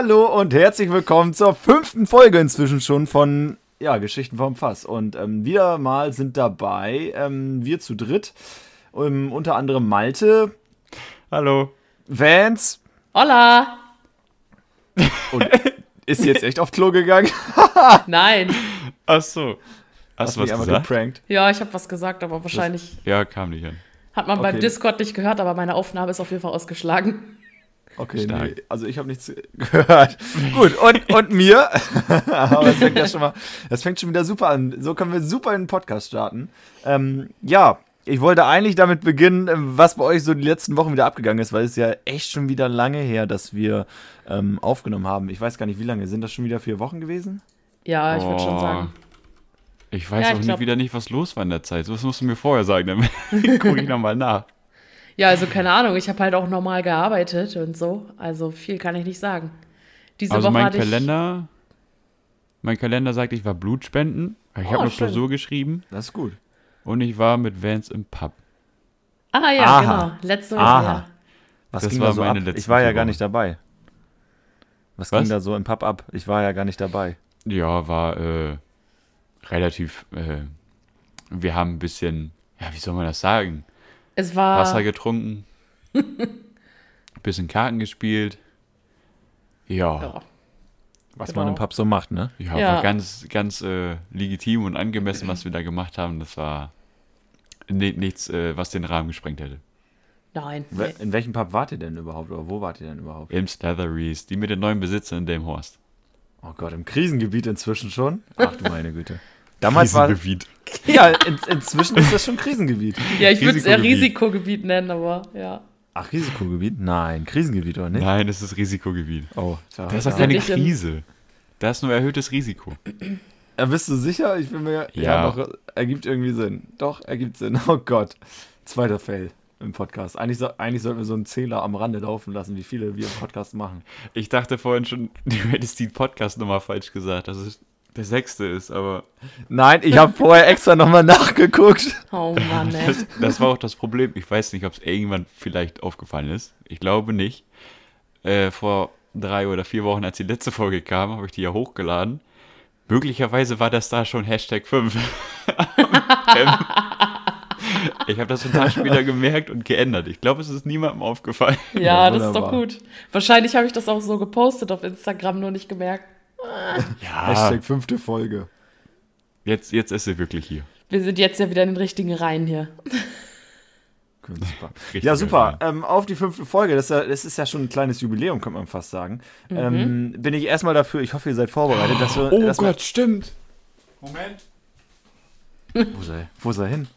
Hallo und herzlich willkommen zur fünften Folge inzwischen schon von ja, Geschichten vom Fass. Und ähm, wieder mal sind dabei ähm, wir zu dritt, ähm, unter anderem Malte, Hallo. Vance Hola! und ist jetzt echt auf Klo gegangen? Nein. Ach so. Hast, Hast du mich was gesagt? geprankt. Ja, ich habe was gesagt, aber wahrscheinlich Ja, kam nicht an. hat man Okay. beim Discord nicht gehört, aber meine Aufnahme ist auf jeden Fall ausgeschlagen. Okay, Stark. nee, also ich habe nichts gehört. Gut, und, und mir. Aber das fängt ja schon mal, das fängt schon wieder super an. So können wir super in den Podcast starten. Ähm, ja, ich wollte eigentlich damit beginnen, ähm, was bei euch so die letzten Wochen wieder abgegangen ist, weil es ist ja echt schon wieder lange her, dass wir ähm, aufgenommen haben. Ich weiß gar nicht, wie lange. Sind das schon wieder vier Wochen gewesen? Ja, ich würde schon sagen. Ich weiß Ja, auch ich nicht, glaub- wieder nicht, was los war in der Zeit. Das musst du mir vorher sagen, dann gucke ich nochmal nach. Ja, also keine Ahnung, ich habe halt auch normal gearbeitet und so. Also viel kann ich nicht sagen. Diese Also Woche mein hatte Kalender, mein Kalender sagt, ich war Blutspenden. Ich Oh, habe eine. Klausur geschrieben Das ist gut. und ich war mit Vans im Pub. ich. Ah ja, Aha. genau. Letzte Woche. Aha. Ja. Was Das ging war da so ab? meine letzten Ich war ja gar nicht dabei. Was, Was? ging da so im Pub ab? Ich war ja gar nicht dabei. Ja, war äh, relativ. Äh, wir haben ein bisschen, ja, wie soll man das sagen? Es war. Wasser getrunken, bisschen Karten gespielt. Ja, Ja. Was Genau. man im Pub so macht, ne? ja, Ja. war ganz, ganz äh, legitim und angemessen, was wir da gemacht haben. Das war ni- nichts, äh, was den Rahmen gesprengt hätte. Nein. In welchem Pub wart ihr denn überhaupt? Oder wo wart ihr denn überhaupt? Im Slatheries, die mit den neuen Besitzer in Delmhorst. Oh Gott, im Krisengebiet inzwischen schon? Ach du meine Güte. Damals war. Krisengebiet. Ja, in, inzwischen ist das schon Krisengebiet. Ja, ich würde es eher Risikogebiet. Nennen, aber ja. Ach, Risikogebiet? Nein, Krisengebiet oder nicht? Nein, das ist Risikogebiet. Oh, da, Das ist da. doch keine Krise. Da ist nur erhöhtes Risiko. Äh, Bist du sicher? Ich bin mir. Ja, Ja. doch, ergibt irgendwie Sinn. Doch, ergibt Sinn. Oh Gott. Zweiter Fail im Podcast. Eigentlich, so, eigentlich sollten wir so einen Zähler am Rande laufen lassen, wie viele wir im Podcast machen. Ich dachte vorhin schon, du hättest die Podcast-Nummer falsch gesagt, dass es der sechste ist, aber Nein, ich habe vorher extra nochmal nachgeguckt. Oh Mann, ey. das, das war auch das Problem. Ich weiß nicht, ob es irgendwann vielleicht aufgefallen ist. Ich glaube nicht. Äh, vor drei oder vier Wochen, als die letzte Folge kam, habe ich die ja hochgeladen. Möglicherweise war das da schon Hashtag 5. ähm, ich habe das Tag später gemerkt und geändert. Ich glaube, es ist niemandem aufgefallen. Ja, Ja, das ist doch gut. Wahrscheinlich habe ich das auch so gepostet auf Instagram, nur nicht gemerkt. Ja, Hashtag fünfte Folge. jetzt, jetzt ist sie wirklich hier. Wir sind jetzt ja wieder in den richtigen Reihen hier. Super. Richtig Ja, super. Ähm, auf die fünfte Folge. Das ist, ja, das ist ja schon ein kleines Jubiläum, könnte man fast sagen. Ähm, bin ich erstmal dafür, ich hoffe, ihr seid vorbereitet, dass wir. Oh dass wir- Gott, stimmt. Moment, Wo ist, er, wo ist er hin?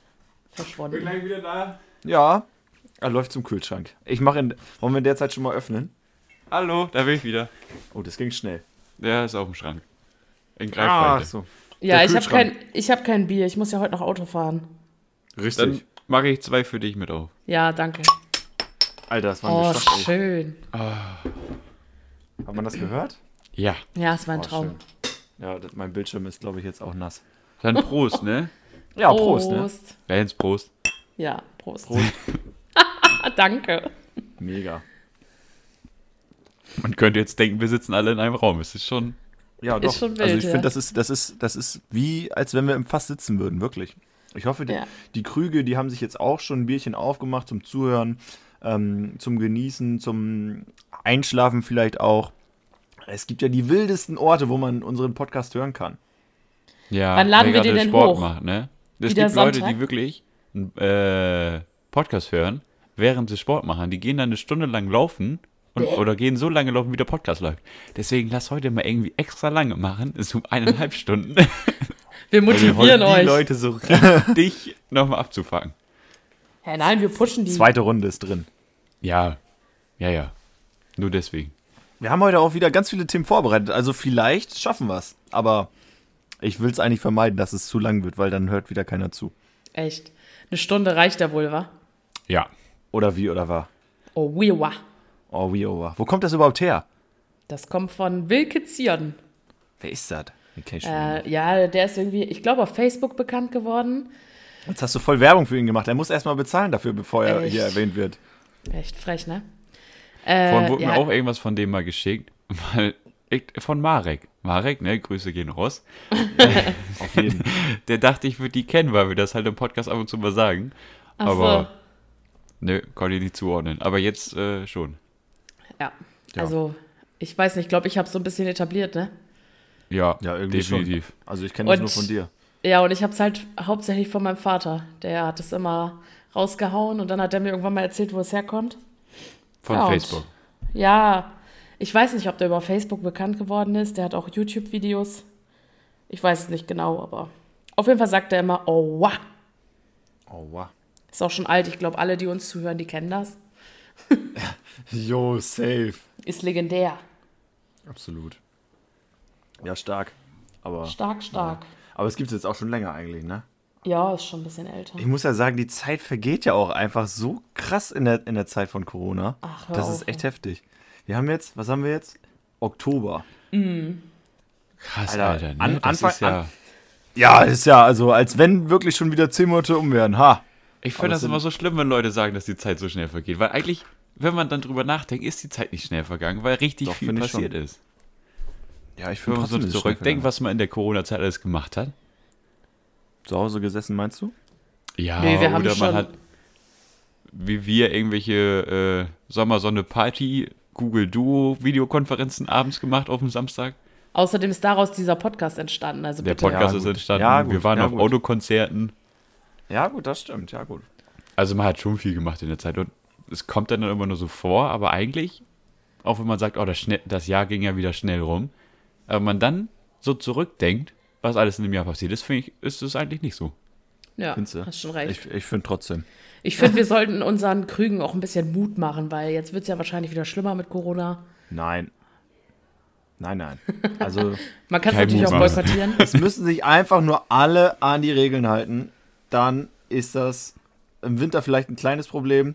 Verschwunden. gleich wieder da. Ja, er läuft zum Kühlschrank. Ich mache in. Wollen wir in der Zeit schon mal öffnen? Hallo, da bin ich wieder. Oh, das ging schnell. Der ist auf dem Schrank. In Ach Greifweite. so. Ja, ich habe kein, ich hab kein Bier. Ich muss ja heute noch Auto fahren. Richtig. Dann mache ich zwei für dich mit auf. Ja, danke. Alter, das war ein Oh, Geschmack, schön. Hat man das gehört? Ja. Ja, es war ein Oh, Traum. schön. Ja, das, mein Bildschirm ist, glaube ich, jetzt auch nass. Dann Prost, ne? Ja, Prost, ne? Prost. Vans, Prost. Ja, Prost. danke. Mega. Man könnte jetzt denken, wir sitzen alle in einem Raum. Es ist schon. Ja, Ist doch. schon also wild, ich ja. finde, das ist, das ist, das ist wie, als wenn wir im Fass sitzen würden, wirklich. Ich hoffe, die, Ja. die Krüge, die haben sich jetzt auch schon ein Bierchen aufgemacht zum Zuhören, ähm, zum Genießen, zum Einschlafen vielleicht auch. Es gibt ja die wildesten Orte, wo man unseren Podcast hören kann. Ja, Wann laden wir den denn Sport hoch? macht, ne? Es gibt Leute, Sonntag? die wirklich einen äh, Podcast hören, während sie Sport machen. Die gehen dann eine Stunde lang laufen und, oder gehen so lange laufen, wie der Podcast läuft. Deswegen lass heute mal irgendwie extra lange machen, so eineinhalb Stunden. Wir wir wollen motivieren die euch. Leute so richtig nochmal abzufangen. Hä, nein, wir pushen die. Zweite Runde ist drin. Ja, ja, ja. Nur deswegen. Wir haben heute auch wieder ganz viele Themen vorbereitet, also vielleicht schaffen wir es. Aber ich will es eigentlich vermeiden, dass es zu lang wird, weil dann hört wieder keiner zu. Echt. Eine Stunde reicht ja wohl, wa? Ja. Oder wie oder war. Oh, wiwa. Oh, wie over. Wo kommt das überhaupt her? Das kommt von Wilke Zion. Wer ist das? Äh, ja, der ist irgendwie, ich glaube, auf Facebook bekannt geworden. Jetzt hast du voll Werbung für ihn gemacht. Er muss erstmal bezahlen dafür, bevor er Echt? hier erwähnt wird. Echt frech, ne? Äh, Vorhin wurde ja, mir auch irgendwas von dem mal geschickt. Weil ich, von Marek. Marek, ne, Grüße gehen raus. Auf jeden. Der dachte, ich würde die kennen, weil wir das halt im Podcast ab und zu mal sagen. Ach so. Aber ne, konnte ich nicht zuordnen. Aber jetzt äh, schon. Ja. Ja. Also, ich weiß nicht, ich glaube, ich habe so ein bisschen etabliert, ne? Ja, Ja, irgendwie definitiv. schon. Also ich kenne das nur von dir. Ja, und ich habe es halt hauptsächlich von meinem Vater. Der hat es immer rausgehauen und dann hat er mir irgendwann mal erzählt, wo es herkommt. Von Ja, Facebook. Ja, ich weiß nicht, ob der über Facebook bekannt geworden ist. Der hat auch YouTube-Videos. Ich weiß es nicht genau, aber auf jeden Fall sagt er immer, oh, wow. Oh, wow. Ist auch schon alt. Ich glaube, alle, die uns zuhören, die kennen das. Jo, safe. Ist legendär. Absolut. Ja, stark. Aber, Stark, stark. aber es gibt es jetzt auch schon länger eigentlich, ne? Ja, ist schon ein bisschen älter. Ich muss ja sagen, die Zeit vergeht ja auch einfach so krass in der, in der Zeit von Corona. Ach, hör das auf, ist echt heftig. Wir haben jetzt, was haben wir jetzt? Oktober. Krass, Alter, Alter. ne? an- das Anfang- ist ja, Ja, ist ja, also als wenn wirklich schon wieder zehn Monate um wären. Ha. Ich finde das immer so schlimm, wenn Leute sagen, dass die Zeit so schnell vergeht. Weil eigentlich, wenn man dann drüber nachdenkt, ist die Zeit nicht schnell vergangen, weil richtig Doch, viel passiert ist. Ja, ich Wenn finde man so zurückdenkt, was man in der Corona-Zeit alles gemacht hat. Zu Hause gesessen, meinst du? Ja, Nee, wir haben oder man schon- hat, wie wir, irgendwelche äh, Sommersonne-Party, Google Duo Videokonferenzen abends gemacht auf dem Samstag. Außerdem ist daraus dieser Podcast entstanden. Also Der bitte. Podcast Ja, ist entstanden. Ja, wir waren ja, auf gut. Autokonzerten. Ja, gut, das stimmt. Ja, gut. Also man hat schon viel gemacht in der Zeit und es kommt dann immer nur so vor, aber eigentlich, auch wenn man sagt, oh, das, schnell, das Jahr ging ja wieder schnell rum, aber man dann so zurückdenkt, was alles in dem Jahr passiert ist, finde ich, ist es eigentlich nicht so. Ja, hast schon recht. Ich, ich finde trotzdem. Ich finde, wir sollten unseren Krügen auch ein bisschen Mut machen, weil jetzt wird es ja wahrscheinlich wieder schlimmer mit Corona. Nein. Nein, nein. Also, Man kann es natürlich auch Mut machen. boykottieren. es müssen sich einfach nur alle an die Regeln halten. Dann ist das im Winter vielleicht ein kleines Problem,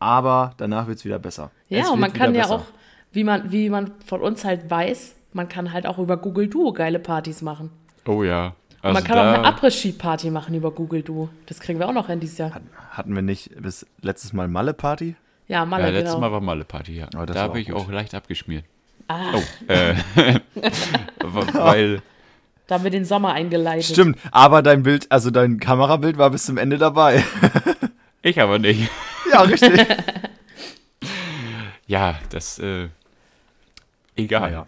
aber danach wird es wieder besser. Ja, Es und man kann ja besser. auch, wie man, wie man von uns halt weiß, man kann halt auch über Google Duo geile Partys machen. Oh ja. Und Also man kann auch eine Après-Ski-Party machen über Google Duo. Das kriegen wir auch noch hin dieses Jahr. Hatten wir nicht bis letztes Mal Malle-Party? Ja, Malle, ja, letztes genau. Mal war Malle-Party, ja. Oh, da habe ich gut. auch leicht abgeschmiert. Ah, Oh, äh, weil, da haben wir den Sommer eingeleitet. Stimmt, aber dein Bild, also dein Kamerabild war bis zum Ende dabei. ich aber nicht. ja, richtig. Ja, das, äh, egal. Ja.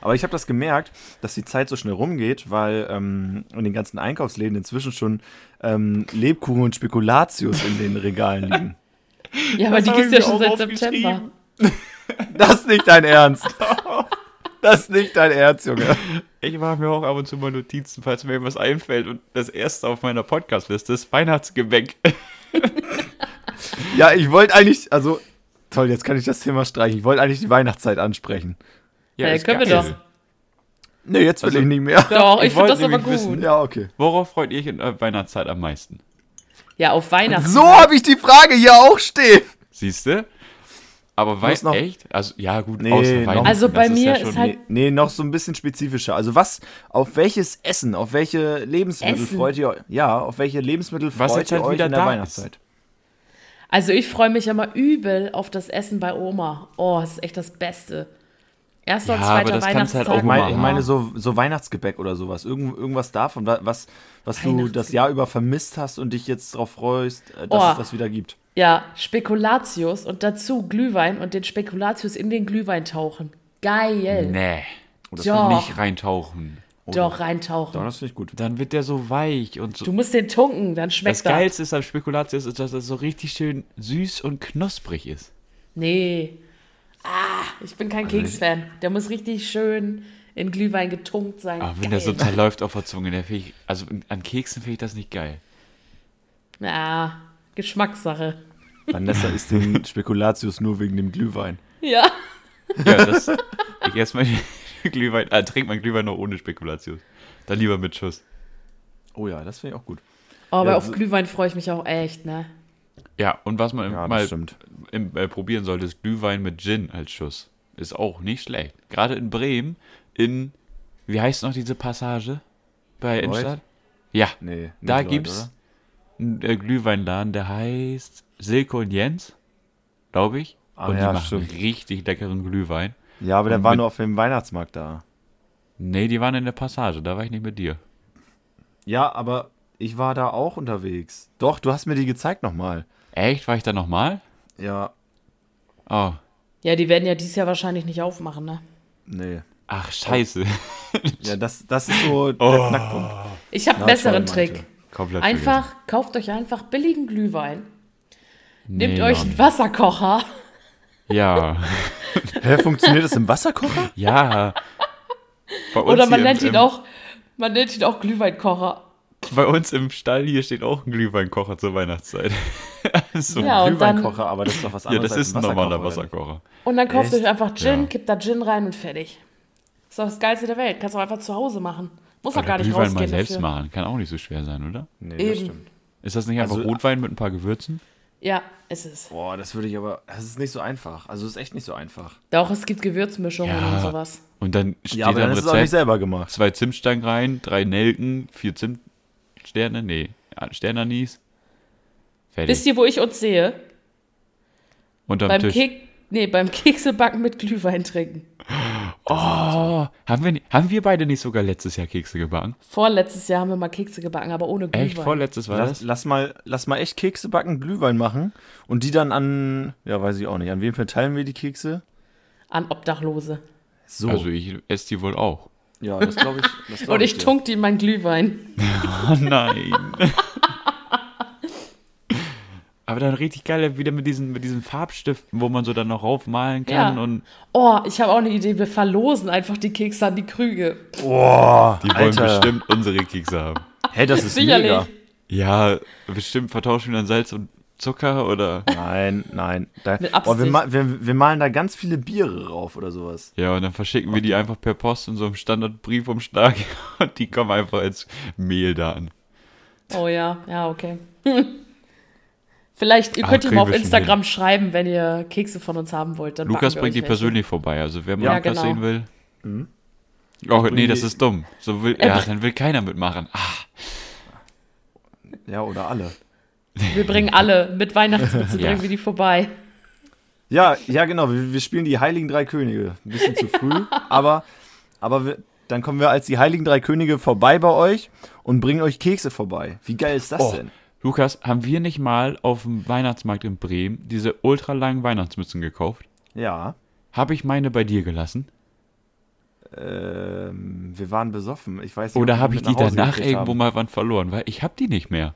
Aber ich habe das gemerkt, dass die Zeit so schnell rumgeht, weil ähm, in den ganzen Einkaufsläden inzwischen schon ähm, Lebkuchen und Spekulatius in den Regalen liegen. Ja, aber die hab gibt es ja schon seit September. Das ist nicht dein Ernst. Das ist nicht dein Ernst, Junge. Ich mache mir auch ab und zu mal Notizen, falls mir irgendwas einfällt. Und das erste auf meiner Podcast-Liste ist Weihnachtsgebäck. Ja, ich wollte eigentlich, also, toll, jetzt kann ich das Thema streichen. Ich wollte eigentlich die Weihnachtszeit ansprechen. Ja, ist können wir geil. doch. Nee, jetzt will Also- ich nicht mehr. Doch, ich Ich finde wollte das aber gut. wissen, Ja, okay. Worauf freut ihr euch in der Weihnachtszeit am meisten? Ja, auf Weihnachten. So habe ich die Frage hier auch stehen. Siehst du? Aber muss weiß noch- echt? Also, ja, gut, Nee, Weihnachten. Also bei das mir ja ist halt- Nee, nee, noch so ein bisschen spezifischer. Also was, auf welches Essen, auf welche Lebensmittel Essen? freut ihr euch? Ja, auf welche Lebensmittel Was freut jetzt ihr halt euch wieder in der Weihnachtszeit? Also ich freue mich immer übel auf das Essen bei Oma. Oh, das ist echt das Beste. Erster Ja, und aber zweiter das kannst du halt Weihnachtstag. auch Ich meine, ich meine so, so Weihnachtsgebäck oder sowas. Irgend, irgendwas davon, wa- was, was du das Jahr über vermisst hast und dich jetzt darauf freust, äh, dass Oh. es das wieder gibt. Ja, Spekulatius und dazu Glühwein und den Spekulatius in den Glühwein tauchen. Geil. Nee, Oh, das Doch. nicht reintauchen. Doch, reintauchen. Doch, das finde ich gut. Dann wird der so weich und so. Du musst den tunken, dann das schmeckt er. Geilste ist an Spekulatius, ist, dass er so richtig schön süß und knusprig ist. Nee. Ah, ich bin kein Keksfan. Der muss richtig schön in Glühwein getunkt sein. Aber wenn Geil. der so zerläuft auf der Zunge, der ich, also an Keksen finde ich das nicht geil. Ja, Geschmackssache. Vanessa isst den Spekulatius nur wegen dem Glühwein. Ja. Ja, das. ich esse mal Glühwein, äh, trink mein Glühwein noch ohne Spekulatius. Dann lieber mit Schuss. Oh ja, das finde ich auch gut. Oh, aber Ja, auf Glühwein freue ich mich auch echt, ne? Ja, und was man Ja, das mal stimmt. im, äh, probieren sollte, ist Glühwein mit Gin als Schuss. Ist auch nicht schlecht. Gerade in Bremen, in, wie heißt noch diese Passage bei Innenstadt? Ja, Nee, da Leute, gibt's oder? Einen äh, Glühweinladen, der heißt Silke und Jens, glaube ich. Ah, und die ja, machen stimmt. richtig leckeren Glühwein. Ja, aber der Und war mit- nur auf dem Weihnachtsmarkt da. Nee, die waren in der Passage, da war ich nicht mit dir. Ja, aber ich war da auch unterwegs. Doch, du hast mir die gezeigt nochmal. Echt? War ich da nochmal? Ja, Oh. Ja, die werden ja dieses Jahr wahrscheinlich nicht aufmachen, ne? nee. Ach, scheiße. Ja, das, das ist so der Oh. Knackpunkt. Ich habe einen besseren. Trick. Komplett Einfach, kauft euch einfach billigen Glühwein. Nehmt Nee, euch Mann. einen Wasserkocher. vergessen. Ja. Hä, funktioniert das im Wasserkocher? Ja. Bei uns Oder man nennt im, ihn auch, man nennt ihn auch Glühweinkocher. Bei uns im Stall hier steht auch ein Glühweinkocher zur Weihnachtszeit. so. Ja, und dann, Glühweinkocher, aber das ist doch was Ja, anderes. das als ist ein normaler? Wasserkocher. und dann kauft Echt? euch einfach Gin, Ja. kippt da Gin rein und fertig. Ist doch das Geilste der Welt. Kannst du auch einfach zu Hause machen. Muss Oder gar nicht Glühwein rausgehen mal selbst dafür. machen. Kann auch nicht so schwer sein, oder? Nee, Eben. das stimmt. Ist das nicht einfach Also- Rotwein mit ein paar Gewürzen? Ja, ist es. Boah, das würde ich aber. Das ist nicht so einfach. Also, es ist echt nicht so einfach. Doch, es gibt Gewürzmischungen Ja. und sowas. Und dann steht Ja, aber da dann ist es auch nicht Rezept selber gemacht. zwei Zimtstangen rein, drei Nelken, vier Zimtsterne, nee, Sternanis. Fertig. Wisst ihr, wo ich uns sehe? Unterm Beim, Tisch. Kek nee, beim Keksebacken mit Glühwein trinken. Oh, haben wir, haben wir beide nicht sogar letztes Jahr Kekse gebacken? Vorletztes Jahr haben wir mal Kekse gebacken, aber ohne Glühwein. Echt? Vorletztes war Lass, das? lass, mal, lass mal echt Kekse backen, Glühwein machen und die dann an. Ja, weiß ich auch nicht. An wen verteilen wir die Kekse? An Obdachlose. So. Also ich esse die wohl auch. ja, das glaube ich. Das glaub Und ich dir. tunk die in meinen Glühwein. Oh nein. Aber dann richtig geil wieder mit diesen, mit diesen Farbstiften, wo man so dann noch raufmalen kann Ja. und Oh, ich habe auch eine Idee. Wir verlosen einfach die Kekse an die Krüge. Boah, die wollen Alter. bestimmt unsere Kekse haben. Hey, das ist Sicherlich. mega. Ja, bestimmt vertauschen wir dann Salz und Zucker oder. Nein, nein. Da, Mit boah, wir, ma wir, wir malen da ganz viele Biere rauf oder sowas. Ja, und dann verschicken wir die einfach per Post in so einem Standardbriefumschlag und die kommen einfach als Mehl da an. Oh ja, ja, okay. Vielleicht, ihr Ah, könnt ihm kriegen auf Instagram schreiben, wenn ihr Kekse von uns haben wollt. Dann Lukas bringt die welche. persönlich vorbei, also wer mal Ja, Lukas genau. sehen will. Mhm. Oh, nee, das ist dumm. So will, Er ja, dann will keiner mitmachen. Ah, Ja, oder alle. Wir bringen alle mit Weihnachtsmütze, Ja. bringen wir die vorbei. Ja, ja, genau. Wir, wir spielen die Heiligen Drei Könige. Ein bisschen zu früh, aber, aber wir, dann kommen wir als die Heiligen Drei Könige vorbei bei euch und bringen euch Kekse vorbei. Wie geil ist das Oh. denn? Lukas, haben wir nicht mal auf dem Weihnachtsmarkt in Bremen diese ultralangen Weihnachtsmützen gekauft? Ja. Habe ich meine bei dir gelassen? Ähm, wir waren besoffen. Ich weiß nicht, Oder habe ich die danach irgendwo haben. mal wann verloren? Weil ich habe die nicht mehr.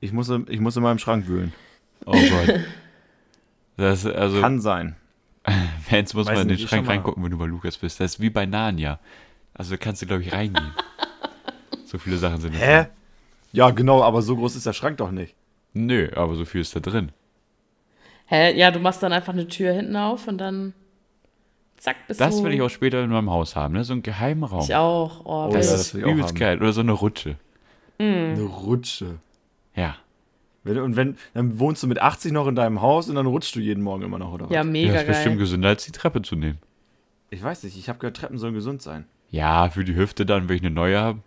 Ich muss, in- ich muss in meinem Schrank wühlen. Oh Gott. Das, also, Kann sein. Fans muss Weiß man in den nicht, Schrank reingucken, wenn du bei Lukas bist. Das ist wie bei Narnia. Also kannst du, glaube ich, reingehen. so viele Sachen sind da Hä? drin. Ja, genau, aber so groß ist der Schrank doch nicht. Nö, aber so viel ist da drin. Hä? Ja, du machst dann einfach eine Tür hinten auf und dann zack, bist Das du... will ich auch später in meinem Haus haben, ne? So einen geheimen Raum. Ich auch. Oh, Oh will das ja, ich. ist will übelst haben. geil. Oder so eine Rutsche. Eine Rutsche. Ja. Wenn, und wenn, dann wohnst du mit 80 noch in deinem Haus und dann rutschst du jeden Morgen immer noch, oder was? Ja, ja mega das ist bestimmt geil. gesünder, als die Treppe zu nehmen. Ich weiß nicht, ich habe gehört, Treppen sollen gesund sein. Ja, für die Hüfte dann, wenn ich eine neue habe.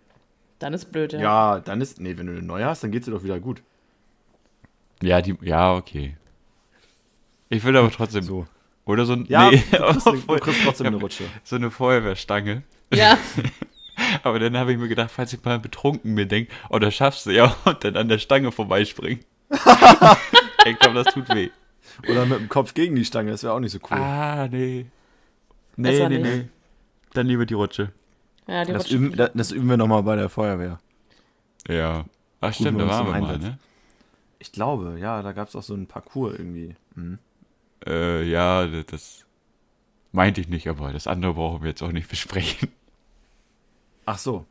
Dann ist blöd, ja. Ja, dann ist. Nee, wenn du eine neue hast, dann geht's dir doch wieder gut. Ja, die, ja, okay. Ich will aber trotzdem. So. Oder so ein. Ja, nee, du, kriegst, du obwohl- kriegst trotzdem eine Rutsche. so eine Feuerwehrstange. Ja, Aber dann habe ich mir gedacht, falls ich mal betrunken mir denke, oh, das schaffst du ja, und dann an der Stange vorbeispringen. ich glaube, das tut weh. Oder mit dem Kopf gegen die Stange, das wäre auch nicht so cool. Ah, nee. Nee, nee, nicht. nee. Dann lieber die Rutsche. Ja die das, üben, das, das üben wir nochmal bei der Feuerwehr. Ja. Ach, stimmt, da waren wir mal, Einsatz. ne? Ich glaube, ja, da gab es auch so einen Parcours irgendwie. Mhm. Äh, ja, das- meinte ich nicht, aber das andere brauchen wir jetzt auch nicht besprechen. Ach so,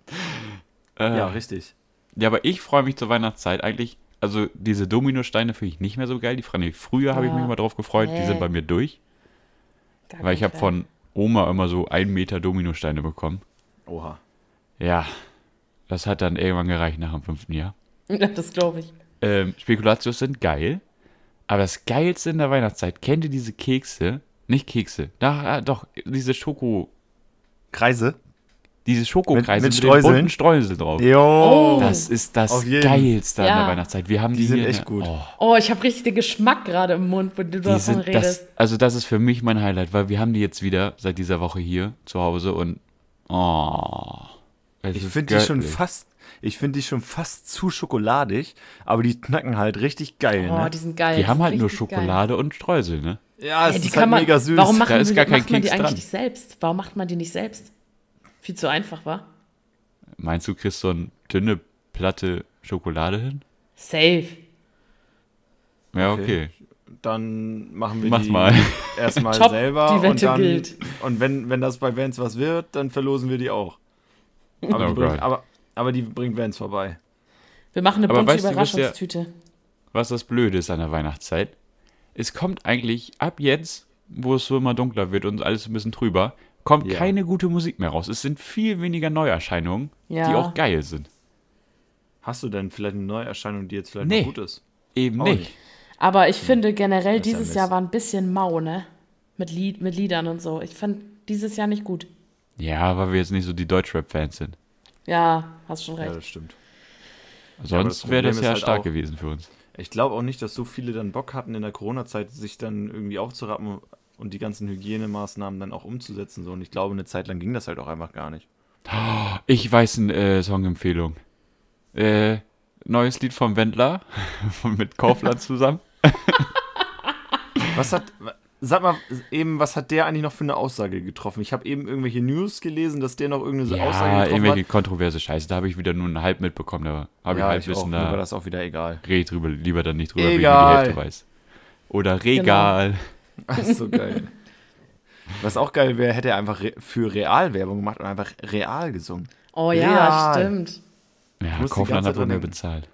Äh, ja, richtig. Ja, aber ich freue mich zur Weihnachtszeit eigentlich. Also diese Dominosteine finde ich nicht mehr so geil. Die ich früher habe ich Ja. mich immer drauf gefreut. Die Nee. sind bei mir durch, Gar weil ich habe von Oma immer so ein Meter Dominosteine bekommen. Oha. Ja, das hat dann irgendwann gereicht nach dem fünften Jahr. Das glaube ich. Ähm, Spekulatius sind geil, aber das Geilste in der Weihnachtszeit, kennt ihr diese Kekse? Nicht Kekse, na, ah, doch, diese Schoko, Kreise? Diese Schokokreise Mit- mit den Streuseln? bunten Streusel drauf. Jo. Oh. Das ist das. Geilste an Ja. der Weihnachtszeit. Wir haben die, Die sind hier echt gut. Oh, Oh, ich habe richtig den Geschmack gerade im Mund, wenn du die davon sind redest. das, also das ist für mich mein Highlight, weil wir haben die jetzt wieder seit dieser Woche hier zu Hause und oh, Ich finde die schon fast, ich finde die schon fast zu schokoladig, aber die knacken halt richtig geil, oh, ne? die sind geil. Die die haben halt nur richtig geil. Schokolade und Streusel, ne? Ja, es Ja, die ist kann halt man, mega süß. Warum machen Da ist gar kein macht man die Keks eigentlich dran. nicht selbst? Warum macht man die nicht selbst? Viel zu einfach, war? Meinst du, kriegst so eine dünne Platte Schokolade hin? Safe. Ja, Okay. okay. Dann machen wir Mach's die mal. erstmal Top, selber die und Wette dann gilt. und wenn wenn das bei Vans was wird, dann verlosen wir die auch. Aber, Oh die, bringt, aber, aber die bringt Vans vorbei. Wir machen eine Aber bunte weißt Überraschungstüte. Was das Blöde ist an der Weihnachtszeit, es kommt eigentlich ab jetzt, wo es so immer dunkler wird und alles ein bisschen trüber, kommt Ja. keine gute Musik mehr raus. Es sind viel weniger Neuerscheinungen, Ja. die auch geil sind. Hast du denn vielleicht eine Neuerscheinung, die jetzt vielleicht Nee. noch gut ist? Eben Auch nicht. nicht. Aber ich finde generell, ja dieses. Jahr war ein bisschen mau, ne? Mit, Lied, mit Liedern und so. Ich fand dieses Jahr nicht gut. Ja, weil wir jetzt nicht so die Deutschrap-Fans sind. Ja, hast schon Ja, recht. das stimmt. Sonst das wäre das ja halt stark auch- gewesen für uns. Ich glaube auch nicht, dass so viele dann Bock hatten in der Corona-Zeit, sich dann irgendwie aufzurappen und die ganzen Hygienemaßnahmen dann auch umzusetzen. So. Und ich glaube, eine Zeit lang ging das halt auch einfach gar nicht. Ich weiß eine äh, Songempfehlung. Äh, neues Lied vom Wendler mit Kaufland zusammen. Was hat, sag mal eben, was hat der eigentlich noch für eine Aussage getroffen? Ich habe eben irgendwelche News gelesen, dass der noch irgendeine so Aussage Ja, getroffen irgendwelche hat. kontroverse Scheiße. Da habe ich wieder nur einen Halb mitbekommen. Da habe ich Ja, halb ich auch, wissen, mir war da das auch wieder egal. rede ich drüber, lieber dann nicht drüber, Egal. wenn ich die Hälfte weiß. Oder Regal. Das ist so geil. Was auch geil wäre, hätte er einfach für Real Werbung gemacht und einfach real gesungen. Oh ja, Real. stimmt. Ja, ganze hat wohl mehr bezahlt.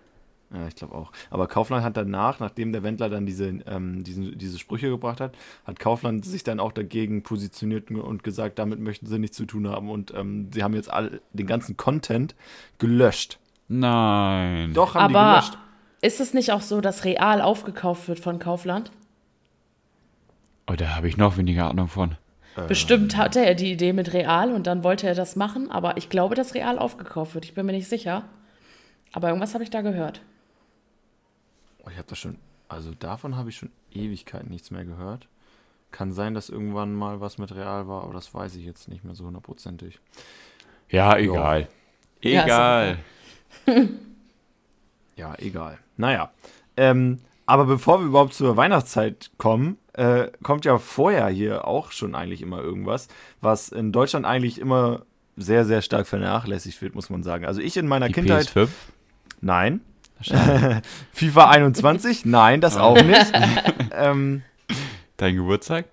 Ja, ich glaube auch. Aber Kaufland hat danach, nachdem der Wendler dann diese, ähm, diesen, diese Sprüche gebracht hat, hat Kaufland sich dann auch dagegen positioniert und gesagt, damit möchten sie nichts zu tun haben. Und ähm, sie haben jetzt all, den ganzen Content gelöscht. Nein. Doch, haben die Aber gelöscht. ist es nicht auch so, dass Real aufgekauft wird von Kaufland? Oh, da habe ich noch weniger Ahnung von. Bestimmt hatte er die Idee mit Real und dann wollte er das machen, aber ich glaube, dass Real aufgekauft wird. Ich bin mir nicht sicher. Aber irgendwas habe ich da gehört. Oh, ich habe das schon, also davon habe ich schon Ewigkeiten nichts mehr gehört. Kann sein, dass irgendwann mal was mit Real war, aber das weiß ich jetzt nicht mehr so hundertprozentig. Ja, egal. Ja, ist Egal. Ja, egal. Naja. Ähm, aber bevor wir überhaupt zur Weihnachtszeit kommen, äh, kommt ja vorher hier auch schon eigentlich immer irgendwas, was in Deutschland eigentlich immer sehr, sehr stark vernachlässigt wird, muss man sagen. Also ich in meiner Die Kindheit, PS5? nein. FIFA 21, nein, das auch nicht. ähm, Dein Geburtstag?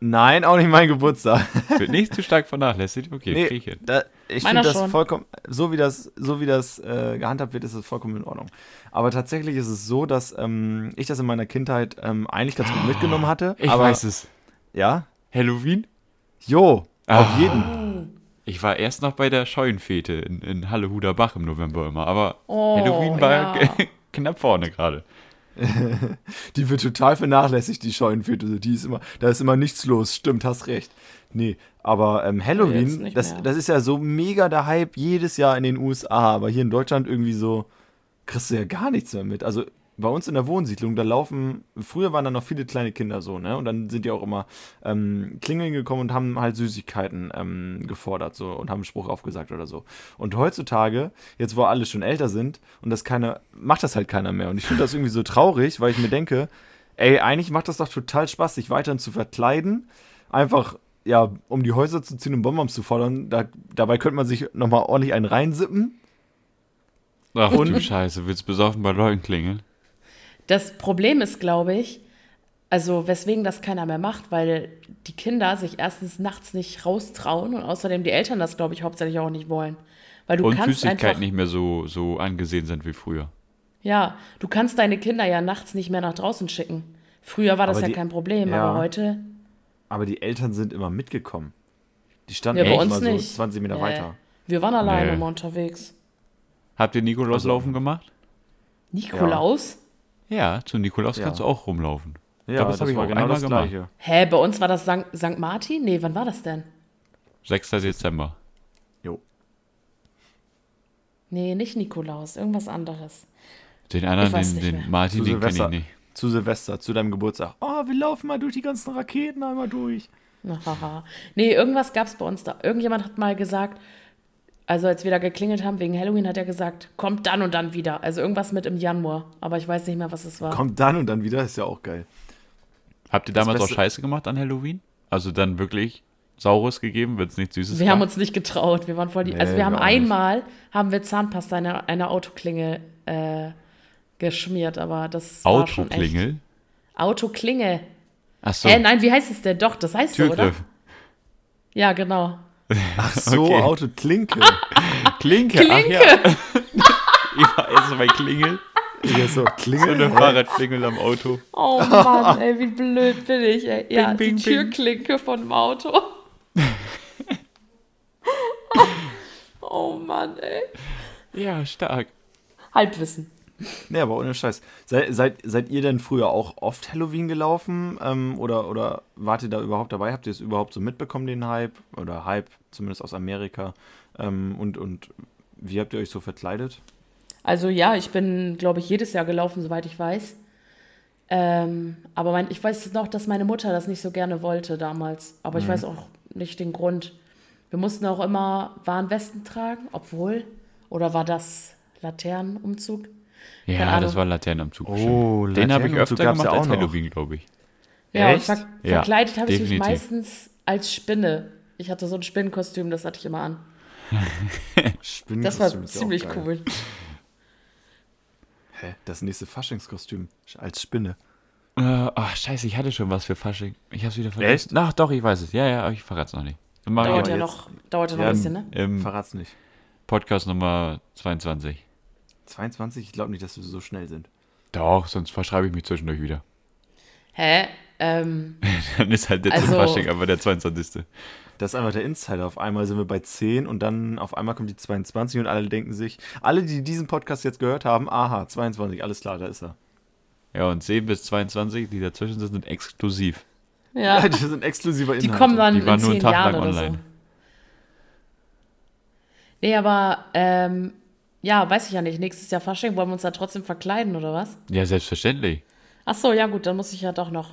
nein, auch nicht mein Geburtstag. Wird nicht zu stark vernachlässigt? Okay, Nee, krieg ich hin. Da, ich finde das schon. vollkommen, so wie das, so wie das äh, gehandhabt wird, ist es vollkommen in Ordnung. Aber tatsächlich ist es so, dass ähm, ich das in meiner Kindheit ähm, eigentlich ganz gut mitgenommen hatte. Ich aber, weiß es. Ja? Halloween? Jo, auf jeden. Ich war erst noch bei der Scheunenfete in, in Halle Huderbach im November immer, aber Oh, Halloween war ja. knapp vorne gerade. Die wird total vernachlässigt, die Scheunenfete. Die ist immer, da ist immer nichts los. Stimmt, hast recht. Nee, aber ähm, Halloween, das, das ist ja so mega der Hype jedes Jahr in den USA, aber hier in Deutschland irgendwie so kriegst du ja gar nichts mehr mit. Also bei uns in der Wohnsiedlung, da laufen, früher waren da noch viele kleine Kinder so, ne? Und dann sind die auch immer ähm, klingeln gekommen und haben halt Süßigkeiten ähm, gefordert so und haben einen Spruch aufgesagt oder so. Und heutzutage, jetzt wo alle schon älter sind und das keiner, macht das halt keiner mehr. Und ich finde das irgendwie so traurig, weil ich mir denke, ey, eigentlich macht das doch total Spaß, sich weiterhin zu verkleiden. Einfach, ja, um die Häuser zu ziehen und Bonbons zu fordern. Da, dabei könnte man sich nochmal ordentlich einen reinsippen. Ach Und- du Scheiße, willst besoffen bei Leuten klingeln? Das Problem ist, glaube ich, also weswegen das keiner mehr macht, weil die Kinder sich erstens nachts nicht raustrauen und außerdem die Eltern das, glaube ich, hauptsächlich auch nicht wollen. Weil du Und kannst Flüssigkeit einfach, nicht mehr so, so angesehen sind wie früher. ja, du kannst deine Kinder ja nachts nicht mehr nach draußen schicken. Früher war das Aber ja die- kein Problem, ja. aber heute, Aber die Eltern sind immer mitgekommen. Die standen ja, bei immer uns so nicht. 20 Meter Nee. weiter. Wir waren alleine Nee. immer unterwegs. Habt ihr Nikolauslaufen gemacht? Nikolaus? Ja, zu Nikolaus Ja. kannst du auch rumlaufen. Ja, glaub, das hab ich war auch genau einmal das gemacht. Gleiche. Hä, bei uns war das St. St. Martin? Nee, wann war das denn? 6. Dezember. Jo. Nee, nicht Nikolaus, irgendwas anderes. Den anderen, Ich den, den. Martin, Zu den kenne ich Silvester. nicht. Zu Silvester, zu deinem Geburtstag. Oh, wir laufen mal durch die ganzen Raketen einmal durch. Haha. nee, irgendwas gab es bei uns da. Irgendjemand hat mal gesagt, also als wir da geklingelt haben wegen Halloween, hat er gesagt, kommt dann und dann wieder. Also irgendwas mit im Januar. Aber ich weiß nicht mehr, was es war. Kommt dann und dann wieder, ist ja auch geil. Habt ihr damals auch Scheiße gemacht an Halloween? Also dann wirklich Saures gegeben, wenn es nichts Süßes Wir war? haben uns nicht getraut. Wir waren voll die. Nee, also wir haben nicht. einmal haben wir Zahnpasta in einer, einer Autoklinge äh, geschmiert, aber das war schon echt. Autoklingel? Autoklinge. Achso, Äh, nein, wie heißt es denn? Doch, das heißt so, oder? Türgriff. Ja, genau. Ach so, Okay. Autoklinke. Klinke. Klinke. Ach ja. ich war erst bei Klingel. ja, so, So Klingel. eine Fahrradklingel am Auto. Oh Mann, ey, wie blöd bin ich, ey. Ja, Bing, bing, die Türklinke von dem Auto. oh Mann, ey. Ja, stark. Halbwissen. Nee, aber ohne Scheiß. Seid, seid, seid ihr denn früher auch oft Halloween gelaufen? Ähm, oder, oder wart ihr da überhaupt dabei? Habt ihr es überhaupt so mitbekommen, den Hype? Oder Hype, zumindest aus Amerika? Ähm, und, und wie habt ihr euch so verkleidet? Also ja, ich bin, glaube ich, jedes Jahr gelaufen, soweit ich weiß. Ähm, aber mein, ich weiß noch, dass meine Mutter das nicht so gerne wollte damals. Aber ich weiß auch nicht den Grund. Wir mussten auch immer Warnwesten tragen, obwohl. Oder war das Laternenumzug? Ja, das war Laternenumzug. Oh, bestimmt. Den habe ich öfter gemacht als auch noch. Halloween, glaube ich. Ja, und Echt? ver Ja, verkleidet habe ich mich meistens als Spinne. Ich hatte so ein Spinnenkostüm, das hatte ich immer an. Spinnenkostüm Das war ist ja auch ziemlich geil. cool. Hä? Das nächste Faschingskostüm. Als Spinne. Äh, ach, scheiße, ich hatte schon was für Fasching. Ich hab's wieder vergessen. Ach, doch, ich weiß es. Ja, ja, aber ich verrat's noch nicht. Dauert ja noch, dauert ja noch ein bisschen, ne? im Verrat's nicht. Podcast Nummer 22. 22? Ich glaube nicht, dass wir so schnell sind. Doch, sonst verschreibe ich mich zwischendurch wieder. Hä? Ähm, Dann ist halt der Also- Fasching, aber der 22. Das ist einfach der Insider. Auf einmal sind wir bei 10 und dann auf einmal kommt die 22 und alle denken sich, alle, die diesen Podcast jetzt gehört haben, aha, 22, alles klar, da ist er. Ja, und 10 bis 22, die dazwischen sind, sind exklusiv. ja. Ja, die sind exklusiver Die Inhalte. kommen dann Die waren in nur einen Tag Jahren lang oder online. so. Nee, aber ähm, ja, weiß ich ja nicht. Nächstes Jahr Fasching, wollen wir uns da trotzdem verkleiden oder was? Ja, selbstverständlich. Ach so, ja gut, dann muss ich ja doch noch.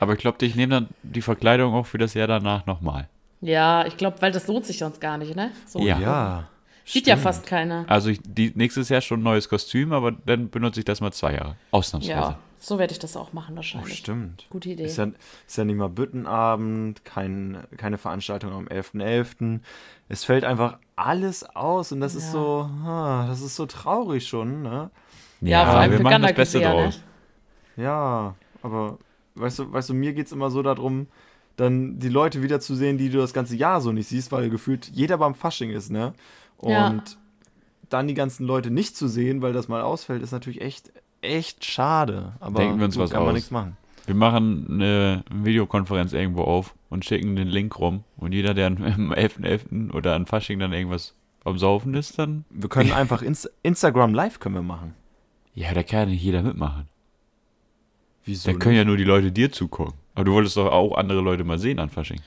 Aber ich glaube, ich nehme dann die Verkleidung auch für das Jahr danach nochmal. Ja, ich glaube, weil das lohnt sich sonst gar nicht, ne? So. Ja. Ja. Sieht ja stimmt. fast keiner. Also ich, die, nächstes Jahr schon ein neues Kostüm, aber dann benutze ich das mal zwei Jahre. Ausnahmsweise. Ja, so werde ich das auch machen Oh, wahrscheinlich. stimmt. Gute Idee. Ist ja, ist ja nicht mal Büttenabend, kein, keine Veranstaltung am 11.11. Es fällt einfach alles aus und das ist Ja. so, ah, das ist so traurig schon, ne? Ja, vor allem wir für machen das Beste ne? draus. Ja, aber weißt du, weißt du, mir geht es immer so darum, dann die Leute wiederzusehen, die du das ganze Jahr so nicht siehst, weil gefühlt jeder beim Fasching ist, ne? Und Ja. dann die ganzen Leute nicht zu sehen, weil das mal ausfällt, ist natürlich echt, echt schade. Aber Denken wir uns gut, was kann man nichts machen. Wir machen eine Videokonferenz irgendwo auf und schicken den Link rum. Und jeder, der am 11.11. oder an Fasching dann irgendwas am Saufen ist, dann. Wir können einfach Inst Instagram Live können wir machen. Ja, da kann ja nicht jeder mitmachen. Wieso? Dann können nicht? ja nur die Leute dir zugucken. Aber du wolltest doch auch andere Leute mal sehen an Fasching.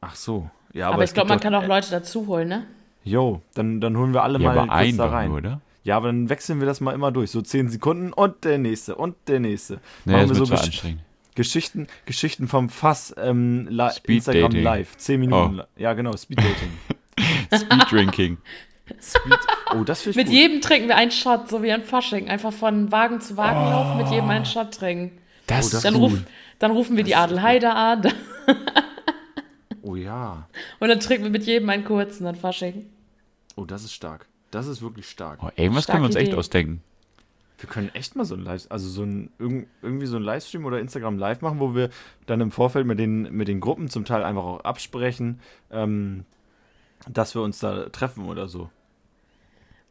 Ach so. Ja, aber, es ich glaube, man kann auch Leute dazu holen, ne? Jo, dann, dann holen wir alle Ja, mal aber kurz ein da doch rein. nur, oder? Ja, aber dann wechseln wir das mal immer durch. So 10 Sekunden und der nächste und der nächste. Nee, Machen das wir so Gesch anstrengend. Geschichten, Geschichten vom Fass ähm, li Speed Instagram Dating. Live. 10 Minuten. Oh. Ja, genau, Speed Dating. Speed Drinking. Speed oh, das finde ich Mit gut. jedem trinken wir einen Shot, so wie ein Fasching. Einfach von Wagen zu Wagen laufen, mit jedem einen Shot trinken. Das, Oh, das Dann, ist ruf, gut. dann rufen wir die Das ist Adelheide an Oh ja. und dann trinken wir mit jedem einen kurzen an Fasching. Oh, das ist stark. Das ist wirklich stark. oh, irgendwas Starke können wir uns echt Idee. ausdenken. Wir können echt mal so ein Live, also so ein irg- irgendwie so ein Livestream oder Instagram Live machen, wo wir dann im Vorfeld mit den, mit den Gruppen zum Teil einfach auch absprechen, ähm, dass wir uns da treffen oder so.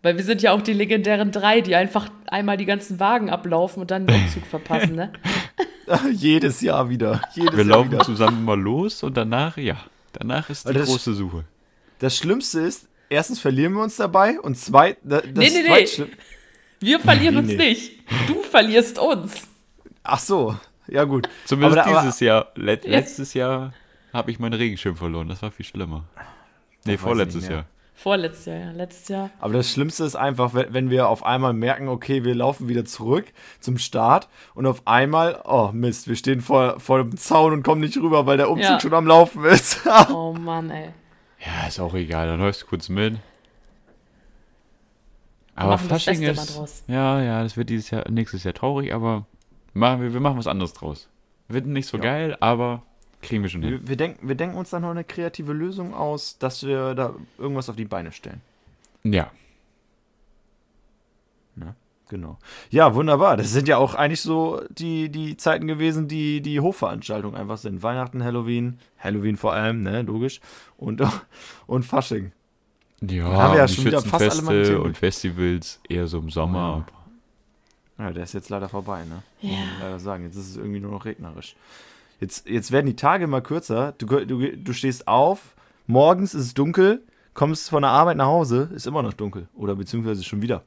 Weil wir sind ja auch die legendären drei, die einfach einmal die ganzen Wagen ablaufen und dann den Umzug verpassen, ne? Jedes Jahr wieder. Jedes Wir Jahr laufen wieder. zusammen mal los und danach, ja, danach ist die das- große Suche. Das Schlimmste ist, erstens verlieren wir uns dabei und zweit, da- das Nee, nee, nee. Wir verlieren Wie uns nicht? nicht. Du verlierst uns. Ach so, ja gut. Zumindest Aber dieses Jahr. Let letztes Jahr habe ich meinen Regenschirm verloren. Das war viel schlimmer. Nee, ich vorletztes. Jahr. Vorletztes Jahr, ja. Letztes Jahr. Aber das Schlimmste ist einfach, wenn wenn wir auf einmal merken, okay, wir laufen wieder zurück zum Start und auf einmal, oh Mist, wir stehen vor, vor dem Zaun und kommen nicht rüber, weil der Umzug Ja. schon am Laufen ist. Oh Mann, ey. Ja, ist auch egal, dann läufst du kurz mit. Aber machen das Fasching Beste mal ist. draus. Ja, ja, das wird dieses Jahr, nächstes Jahr traurig, aber machen wir, wir machen was anderes draus. Wird nicht so Ja. geil, aber kriegen wir schon hin. wir, wir, denken, wir denken uns dann noch eine kreative Lösung aus, dass wir da irgendwas auf die Beine stellen. Ja. Genau. Ja, wunderbar. Das sind ja auch eigentlich so die, die Zeiten gewesen, die die Hofveranstaltungen einfach sind. Weihnachten, Halloween, Halloween vor allem, ne, logisch. Und, und Fasching. Ja, haben wir ja schon wieder fast alle mal und Festivals eher so im Sommer. Ja, der ist jetzt leider vorbei, ne? Ja. Muss man leider sagen. Jetzt ist es irgendwie nur noch regnerisch. Jetzt, jetzt werden die Tage immer kürzer. Du, du, du stehst auf, morgens ist es dunkel, kommst von der Arbeit nach Hause, ist immer noch dunkel. Oder beziehungsweise schon wieder.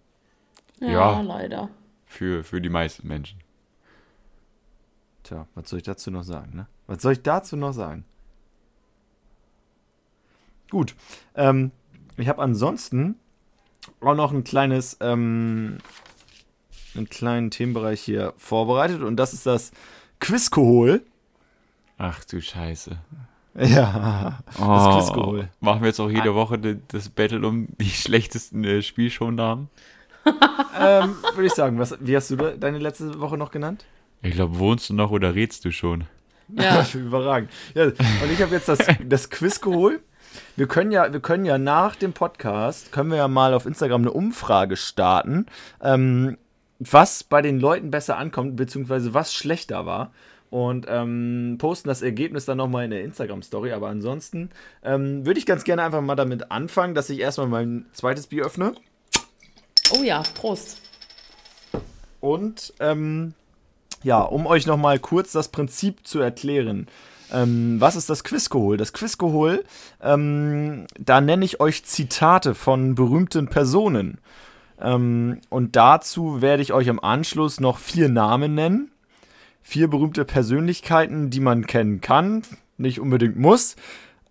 Ja, Ja. leider. Für, für die meisten Menschen. Tja, was soll ich dazu noch sagen, ne? Was soll ich dazu noch sagen? Gut. Ähm, ich habe ansonsten auch noch ein kleines, ähm, einen kleinen Themenbereich hier vorbereitet und das ist das Quizkohol. Ach du Scheiße. Ja, das Oh, Quizkohol. machen wir jetzt auch jede Woche das Battle um die schlechtesten äh, Spielshownamen? Ähm, Würde ich sagen, was, wie hast du de- deine letzte Woche noch genannt? Ich glaube, wohnst du noch oder redst du schon? Ja. Überragend. Ja, und ich habe jetzt das, das Quiz geholt. Wir können, ja, wir können ja nach dem Podcast, können wir ja mal auf Instagram eine Umfrage starten, ähm, was bei den Leuten besser ankommt, beziehungsweise was schlechter war. Und ähm, posten das Ergebnis dann nochmal in der Instagram-Story. Aber ansonsten ähm, würde ich ganz gerne einfach mal damit anfangen, dass ich erstmal mein zweites Bier öffne. Oh ja, Prost. Und ähm, ja, um euch nochmal kurz das Prinzip zu erklären. Ähm, was ist das Quizgehol? Das Quizgehol, ähm, da nenne ich euch Zitate von berühmten Personen. Ähm, und dazu werde ich euch im Anschluss noch vier Namen nennen. Vier berühmte Persönlichkeiten, die man kennen kann, nicht unbedingt muss.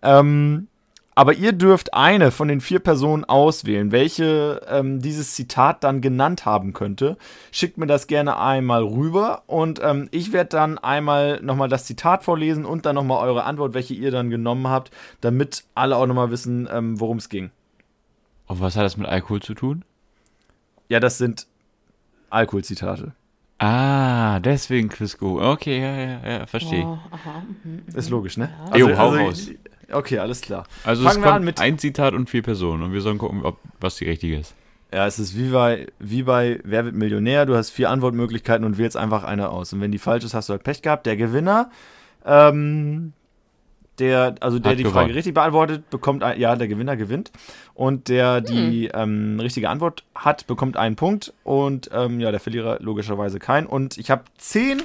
Ähm, aber ihr dürft eine von den vier Personen auswählen, welche ähm, dieses Zitat dann genannt haben könnte. Schickt mir das gerne einmal rüber und ähm, ich werde dann einmal nochmal das Zitat vorlesen und dann nochmal eure Antwort, welche ihr dann genommen habt, damit alle auch nochmal wissen, ähm, worum es ging. Und was hat das mit Alkohol zu tun? Ja, das sind Alkoholzitate. Ah, deswegen Quizgo. Okay, ja, ja, ja, verstehe. Oh, aha. Mhm. Ist logisch, ne? Jo, hau raus. Okay, alles klar. Also Fangen es wir an kommt mit- ein Zitat und vier Personen und wir sollen gucken, ob, was die richtige ist. Ja, es ist wie bei, wie bei Wer wird Millionär? Du hast vier Antwortmöglichkeiten und wählst einfach eine aus. Und wenn die falsch ist, hast du halt Pech gehabt. Der Gewinner, ähm, der, also der Hat die gewonnen. Frage richtig beantwortet, bekommt ein, ja, der Gewinner gewinnt. Und der die ähm, richtige Antwort hat, bekommt einen Punkt. Und ähm, ja, der Verlierer logischerweise keinen. Und ich habe zehn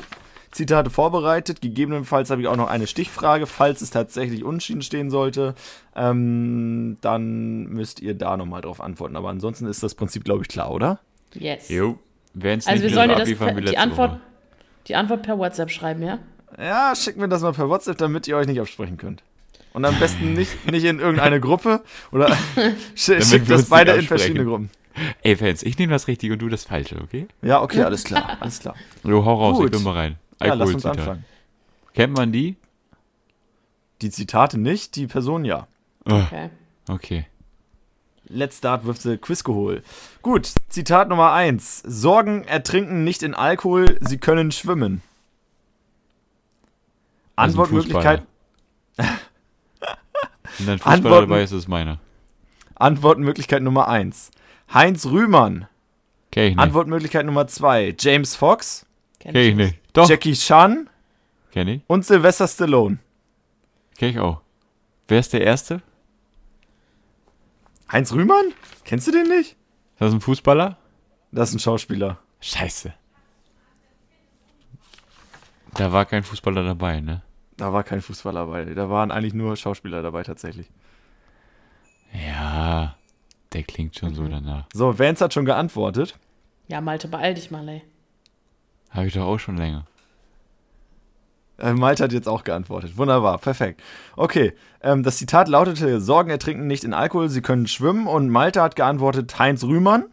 Zitate vorbereitet. Gegebenenfalls habe ich auch noch eine Stichfrage, falls es tatsächlich unentschieden stehen sollte. Ähm, dann müsst ihr da nochmal drauf antworten. Aber ansonsten ist das Prinzip, glaube ich, klar, oder? Yes. Jo. Wenn es Also wir sollen das per, die Antwort, Woche. die Antwort per WhatsApp schreiben, ja? Ja, schickt mir das mal per WhatsApp, damit ihr euch nicht absprechen könnt. Und am besten nicht, nicht in irgendeine Gruppe oder schickt das uns beide in verschiedene Gruppen. Ey, Fans, ich nehme das Richtige und du das Falsche, okay? Ja, okay, alles klar, alles klar. Jo, hau raus, Gut. ich bin mal rein. Ja, lass uns anfangen. Kennt man die? Die Zitate nicht, die Person ja. Oh, Okay. okay. Let's start with the Quizgehol. Gut, Zitat Nummer 1. Sorgen ertrinken nicht in Alkohol, sie können schwimmen. Ein Antwortmöglichkeit, Wenn dann Fußballer Antworten- dabei ist, ist es meiner. Antwortmöglichkeit Nummer 1. Heinz Rühmann. Kenn ich nicht. Antwortmöglichkeit Nummer 2. James Fox. Kenn ich nicht. Doch, Jackie Chan. kenn ich. Und Sylvester Stallone. Kenn ich auch. Wer ist der Erste? Heinz Rühmann? Kennst du den nicht? Ist das ein Fußballer? Das ist ein Schauspieler. Scheiße. Da war kein Fußballer dabei, ne? Da war kein Fußballer dabei. Da waren eigentlich nur Schauspieler dabei tatsächlich. Ja, der klingt schon Mhm. so danach. So, Vance hat schon geantwortet. Ja, Malte, beeil dich mal, ey. Habe ich doch auch schon länger. Äh, Malte hat jetzt auch geantwortet. Wunderbar, perfekt. Okay, ähm, das Zitat lautete: Sorgen ertrinken nicht in Alkohol, sie können schwimmen. Und Malte hat geantwortet: Heinz Rühmann.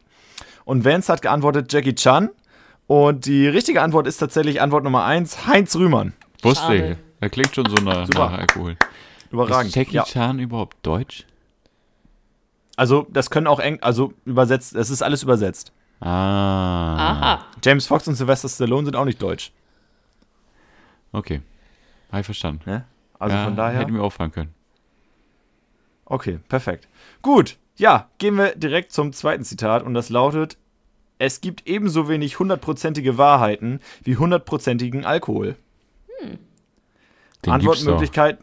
Und Vance hat geantwortet: Jackie Chan. Und die richtige Antwort ist tatsächlich Antwort Nummer 1, Heinz Rühmann. Wusste ich. Er klingt schon so nach, Super. nach Alkohol. Überragend. Ist Jackie Ja. Chan überhaupt deutsch? Also, das können auch eng, also übersetzt, es ist alles übersetzt. Ah. Aha. James Fox und Sylvester Stallone sind auch nicht deutsch. Okay. Habe ich verstanden. Ne? Also ja, von daher. Hätte mir auffallen können. Okay, perfekt. Gut, ja, gehen wir direkt zum zweiten Zitat und das lautet: Es gibt ebenso wenig hundertprozentige Wahrheiten wie hundertprozentigen Alkohol. Den doch. Antwortmöglichkeit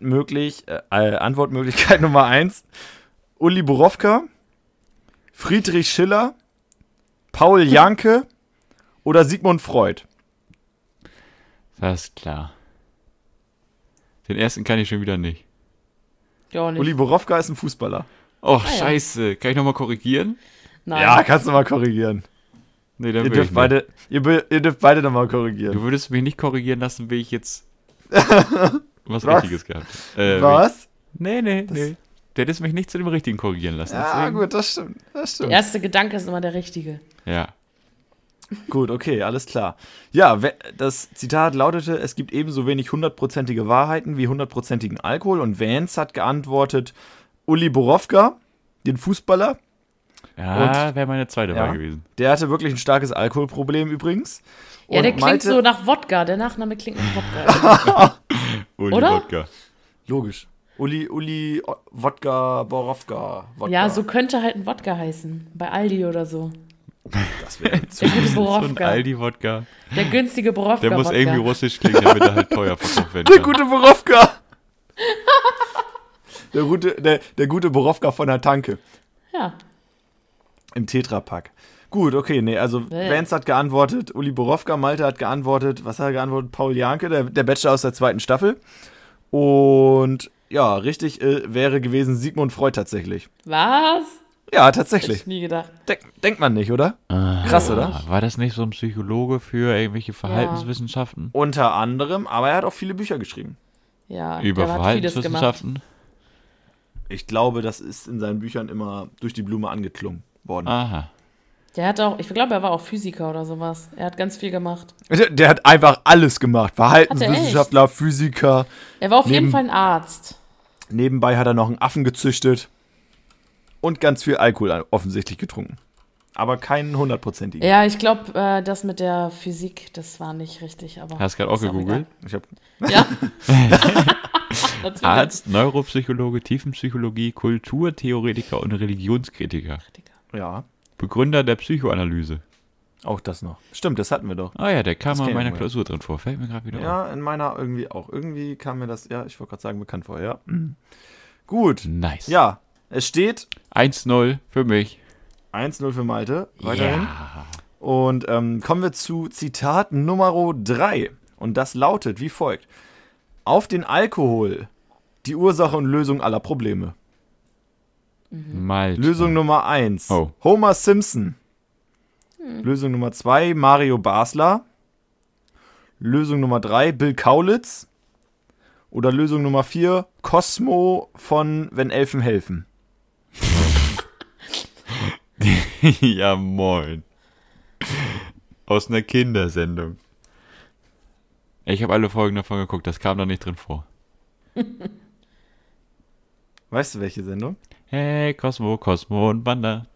möglich, äh, äh, Antwortmöglichkeit Nummer 1: Uli Borowka, Friedrich Schiller, Paul Janke oder Sigmund Freud. Das ist klar. Den ersten kann ich schon wieder nicht. Ja, nicht. Uli Borowka ist ein Fußballer. Oh, Ah, ja. scheiße. Kann ich nochmal korrigieren? Nein. Ja, kannst du mal korrigieren. Nee, dann Ihr will dürft, ich nicht. beide, ihr, ihr dürft beide nochmal korrigieren. Du würdest mich nicht korrigieren lassen, wie ich jetzt was, Was? Richtiges gehabt habe. Äh, Was? Nee, nee, nee. Du hättest mich nicht zu dem Richtigen korrigieren lassen. Ja, deswegen- gut, das stimmt. Das Der stimmt. erste Gedanke ist immer der richtige. Ja. Gut, okay, alles klar. Ja, das Zitat lautete: Es gibt ebenso wenig hundertprozentige Wahrheiten wie hundertprozentigen Alkohol. Und Vance hat geantwortet: Uli Borowka, den Fußballer. Ja, wäre meine zweite Ja. Wahl gewesen. Der hatte wirklich ein starkes Alkoholproblem übrigens. Ja, der Und klingt Malte- so nach Wodka. Der Nachname klingt nach Wodka. Uli Oder? Wodka. Logisch. Uli, Uli, O- Wodka, Borowka. Wodka. ja, so könnte halt ein Wodka heißen. Bei Aldi oder so. Das wäre Der gute So ein Borowka. Aldi-Wodka. Der günstige Borowka. Der muss Wodka. irgendwie russisch klingen, damit er halt teuer verkauft werden Der gute Borowka. der, gute, der, der gute Borowka von der Tanke. Ja. Im Tetrapack. Gut, okay, nee, also. Vance hat geantwortet, Uli Borowka, Malte hat geantwortet, was hat er geantwortet? Paul Janke, der, der Bachelor aus der zweiten Staffel. Und ja, richtig äh, wäre gewesen Sigmund Freud tatsächlich. Was? Ja, Hätte tatsächlich. ich nie gedacht. Denk, denkt man nicht, oder? Ah, Krass, oder? War das nicht so ein Psychologe für irgendwelche Verhaltenswissenschaften? Unter anderem, aber er hat auch viele Bücher geschrieben. Ja, Über. Verhaltenswissenschaften? Ich glaube, das ist in seinen Büchern immer durch die Blume angeklungen worden. Aha. Der hat auch, ich glaube, er war auch Physiker oder sowas. Er hat ganz viel gemacht. Der, der hat einfach alles gemacht. Verhaltenswissenschaftler, Physiker. Er war auf Neben- jeden Fall ein Arzt. Nebenbei hat er noch einen Affen gezüchtet. Und ganz viel Alkohol offensichtlich getrunken. Aber keinen hundertprozentigen. Ja, ich glaube, äh, das mit der Physik, das war nicht richtig. Aber Hast gerade auch gegoogelt? Ich hab. Ja. Arzt, Neuropsychologe, Tiefenpsychologie, Kulturtheoretiker und Religionskritiker. ja, Begründer der Psychoanalyse. Auch das noch. Stimmt, das hatten wir doch. Ah ja, der kam Das in meiner. Klausur drin vor. Fällt mir gerade wieder auf. Ja, in meiner irgendwie auch. Irgendwie kam mir das, ja, ich wollte gerade sagen, bekannt vor, ja. Mhm. Gut. Nice. Ja, es steht 1-0 für mich. 1-0 für Malte. Weiterhin. Ja. Und ähm, kommen wir zu Zitat Nummer 3. Und das lautet wie folgt: Auf den Alkohol, die Ursache und Lösung aller Probleme. Malte. Lösung Nummer 1: Oh. Homer Simpson. Lösung Nummer 2: Mario Basler. Lösung Nummer 3: Bill Kaulitz. Oder Lösung Nummer 4: Cosmo von Wenn Elfen helfen. ja, moin. Aus einer Kindersendung. Ich habe alle Folgen davon geguckt, das kam da nicht drin vor. Weißt du, welche Sendung? Hey, Cosmo, Cosmo und Wanda.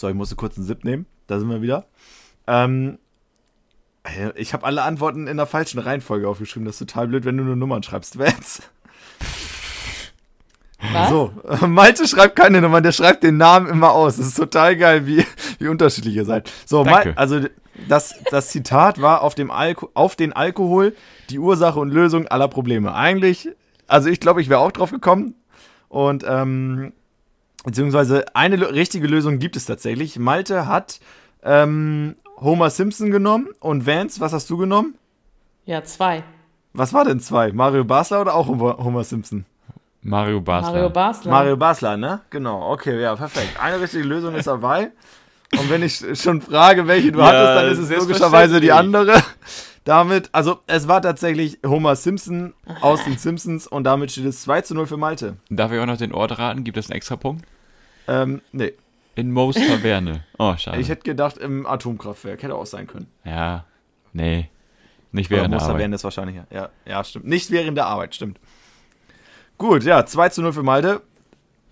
So, ich musste kurz einen Sip nehmen. Da sind wir wieder. Ähm, äh, ich habe alle Antworten in der falschen Reihenfolge aufgeschrieben. Das ist total blöd, wenn du nur Nummern schreibst. Vance. Was? So, Malte schreibt keine Nummern, der schreibt den Namen immer aus. Das ist total geil, wie, wie unterschiedlich ihr seid. So, Danke. Mal, also das, das Zitat war auf, dem Alko auf den Alkohol die Ursache und Lösung aller Probleme. Eigentlich, also ich glaube, ich wäre auch drauf gekommen. Und, ähm, beziehungsweise eine richtige Lösung gibt es tatsächlich. Malte hat ähm, Homer Simpson genommen und Vance, was hast du genommen? Ja, zwei. Was war denn zwei? Mario Basler oder auch Homer, Simpson? Mario Basler. Mario Basler. Mario Basler, ne? Genau, okay, ja, perfekt. Eine richtige Lösung ist dabei. Und wenn ich schon frage, welche du Ja, hattest, dann ist es logischerweise die andere. Damit, also es war tatsächlich Homer Simpson aus den Simpsons und damit steht es 2 zu 0 für Malte. Darf ich auch noch den Ort raten? Gibt es einen extra Punkt? Ähm, nee. In Moos Taverne. Oh, schade. Ich hätte gedacht im Atomkraftwerk, hätte auch sein können. ja, nee. Nicht während der Muster Arbeit. wären das wahrscheinlich. Ja, ja, stimmt. Nicht während der Arbeit, stimmt. Gut, ja, 2 zu 0 für Malte.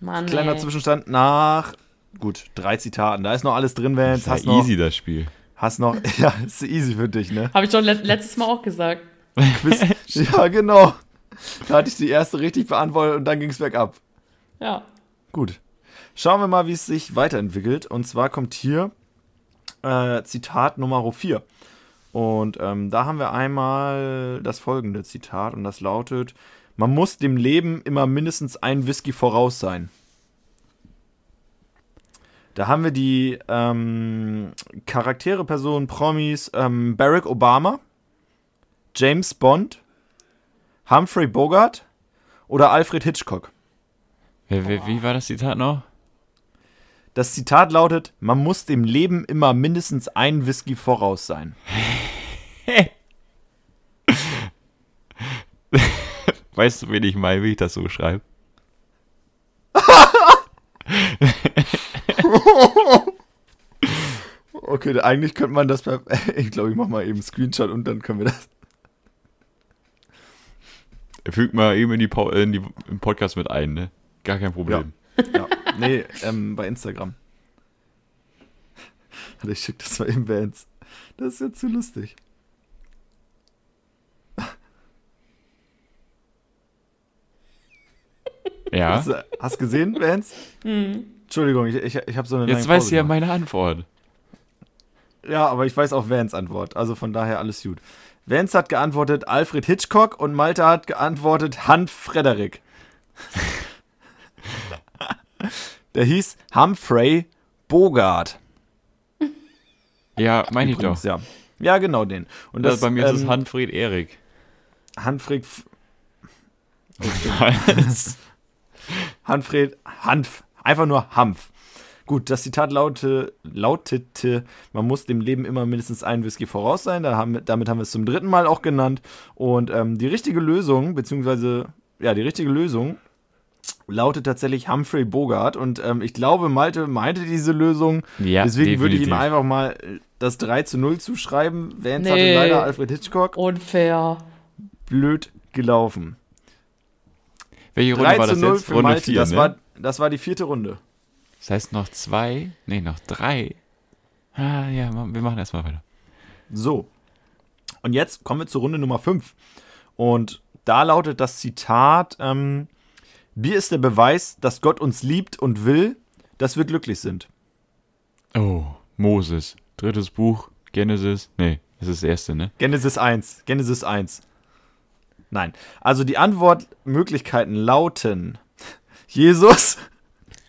Mann, Kleiner ey. Zwischenstand nach, gut, drei Zitaten. Da ist noch alles drin, Das Vance. ist ja Hast noch, easy, das Spiel. Hast noch, ja, ist easy für dich, ne? Habe ich doch let letztes Mal auch gesagt. Quiz. ja, genau. Da hatte ich die erste richtig beantwortet und dann ging es bergab. Ja. Gut. Schauen wir mal, wie es sich weiterentwickelt. Und zwar kommt hier äh, Zitat Nummer 4. Und ähm, da haben wir einmal das folgende Zitat und das lautet: Man muss dem Leben immer mindestens ein Whisky voraus sein. Da haben wir die ähm, Charaktere, Personen, Promis: ähm, Barack Obama, James Bond, Humphrey Bogart oder Alfred Hitchcock. Wer, wer, wie war das Zitat noch? Das Zitat lautet: Man muss dem Leben immer mindestens ein Whisky voraus sein. Weißt du, wen ich meine, wie ich das so schreibe? Okay, eigentlich könnte man das bei. Ich glaube, ich mache mal eben einen Screenshot und dann können wir das. Fügt mal eben in die, in die im Podcast mit ein, ne? Gar kein Problem. Ja. Nee, ähm, bei Instagram. Warte, ich schicke das mal eben Vans. Das ist ja zu lustig. Ja. Hast, du- gesehen, Vans? Entschuldigung, ich, ich, ich habe so eine Jetzt weißt du ja meine Antwort. Ja, aber ich weiß auch Vans Antwort. Also von daher alles gut. Vance hat geantwortet Alfred Hitchcock und Malte hat geantwortet Hans Frederik. Der hieß Humphrey Bogart. Ja, meine ich doch. Ja. ja, genau den. Und Das, das, bei mir ist es ähm, Hanfried Erik. Was? Hanfred, Hanf. Einfach nur Hanf. Gut, das Zitat laute, lautete, man muss dem Leben immer mindestens einen Whisky voraus sein. Da haben, damit haben wir es zum dritten Mal auch genannt. Und ähm, die richtige Lösung, beziehungsweise, ja, die richtige Lösung lautet tatsächlich Humphrey Bogart. Und ähm, ich glaube, Malte meinte diese Lösung. Ja, Deswegen würde ich ihm definitiv. einfach mal das 3 zu 0 zuschreiben. Vance Nee. hatte leider Alfred Hitchcock. Unfair. Blöd gelaufen. Welche Runde 3 war zu das 0 jetzt? für Runde Malte. 4, das, ne? war, das war die vierte Runde. Das heißt noch zwei? Nee, noch drei. Ah, ja, wir machen erstmal weiter. So. Und jetzt kommen wir zur Runde Nummer 5. Und da lautet das Zitat: ähm, Bier ist der Beweis, dass Gott uns liebt und will, dass wir glücklich sind. Oh, Moses. Drittes Buch, Genesis. Nee, das ist das erste, ne? Genesis 1. Genesis 1. Nein. Also die Antwortmöglichkeiten lauten: Jesus.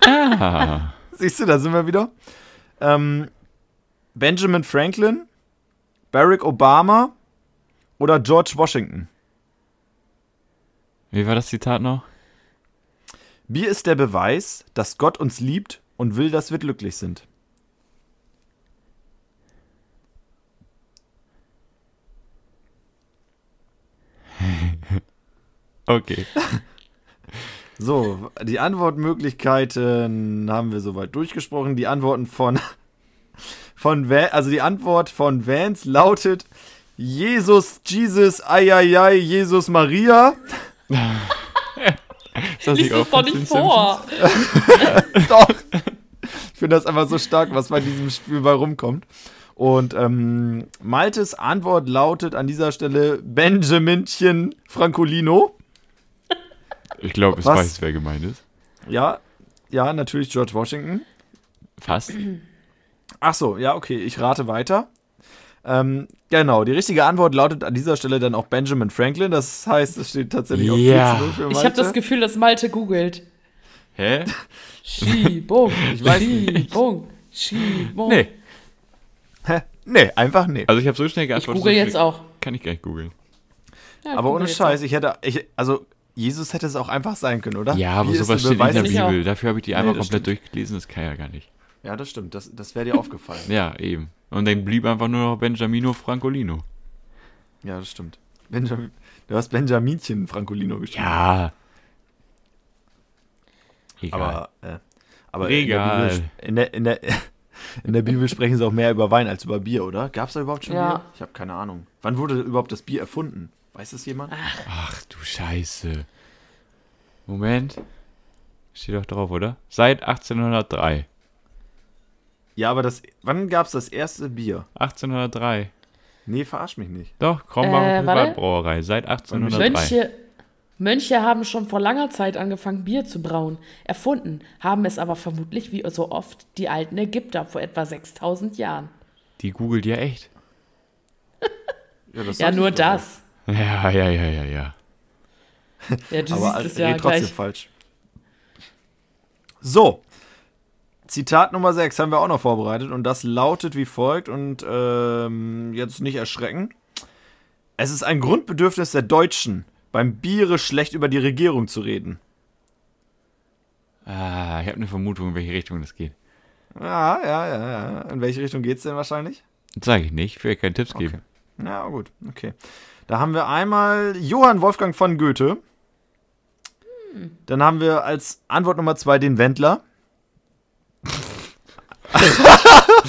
Ah, Siehst du, da sind wir wieder. Ähm, Benjamin Franklin, Barack Obama oder George Washington. wie war das Zitat noch? Bier ist der Beweis, dass Gott uns liebt und will, dass wir glücklich sind. Okay. So, die Antwortmöglichkeiten haben wir soweit durchgesprochen. Die Antworten von, von also die Antwort von Vance lautet Jesus, Jesus, Eieiei, Jesus, Maria. Das Lies es doch nicht vor. Doch. Ich finde das einfach so stark, was bei diesem Spiel bei rumkommt. Und ähm, Maltes Antwort lautet an dieser Stelle Benjaminchen Francolino. Ich glaube, ich Was? weiß, wer gemeint ist. Ja, ja, natürlich George Washington. Fast. Ach so, ja, okay, ich rate weiter. Ähm, genau, die richtige Antwort lautet an dieser Stelle dann auch Benjamin Franklin. Das heißt, es steht tatsächlich auf Ja. 4 zu 0 für Ich habe das Gefühl, dass Malte googelt. Hä? Schiebung, Ich weiß nicht. Schiebung, Schiebung. Nee. Hä? Nee, einfach nee. Also ich habe so schnell Ich geantwortet. google so jetzt auch. Kann ich gar nicht googeln. Ja, ich Aber google ohne Scheiß, ich hätte, ich, also Jesus hätte es auch einfach sein können, oder? Ja, aber Wie sowas steht in der. Bibel. Dafür habe ich die einmal das komplett durchgelesen. Das kann ja gar nicht. Ja, das stimmt. Das, das wäre dir aufgefallen. Ja, eben. Und dann blieb einfach nur noch Benjamino Francolino. Ja, das stimmt. Benjamin, du hast Benjaminchen Francolino geschrieben. Ja. Egal. Aber, äh, aber Egal. In, der Bibel, in, der, in, der, in der Bibel sprechen sie auch mehr über Wein als über Bier, oder? Gab es da überhaupt schon Ja. Bier? Ich habe keine Ahnung. Wann wurde überhaupt das Bier erfunden? Weiß es jemand? Ach du Scheiße. Moment. Steht doch drauf, oder? Seit 1803. Ja, aber das, wann gab es das erste Bier? 1803. Nee, verarsch mich nicht. Doch, Krombacher Äh. Privatbrauerei. Seit 1803. Mönche, Mönche haben schon vor langer Zeit angefangen, Bier zu brauen. Erfunden haben es aber vermutlich wie so oft die alten Ägypter vor etwa 6000 Jahren. Die googelt ja echt. Ja, das Ja, nur das. Ja, ja, ja, ja, ja. Ja, du Aber siehst es ja geht trotzdem gleich. falsch. So. Zitat Nummer 6 haben wir auch noch vorbereitet und das lautet wie folgt und ähm, jetzt nicht erschrecken. Es ist ein Grundbedürfnis der Deutschen, beim Biere schlecht über die Regierung zu reden. Ah, ich habe eine Vermutung, in welche Richtung das geht. Ja, ja, ja, ja. In welche Richtung geht's denn wahrscheinlich? Das sage ich nicht. Ich will keine Tipps geben. Ja, gut, okay. Da haben wir einmal Johann Wolfgang von Goethe. Dann haben wir als Antwort Nummer 2 den Wendler.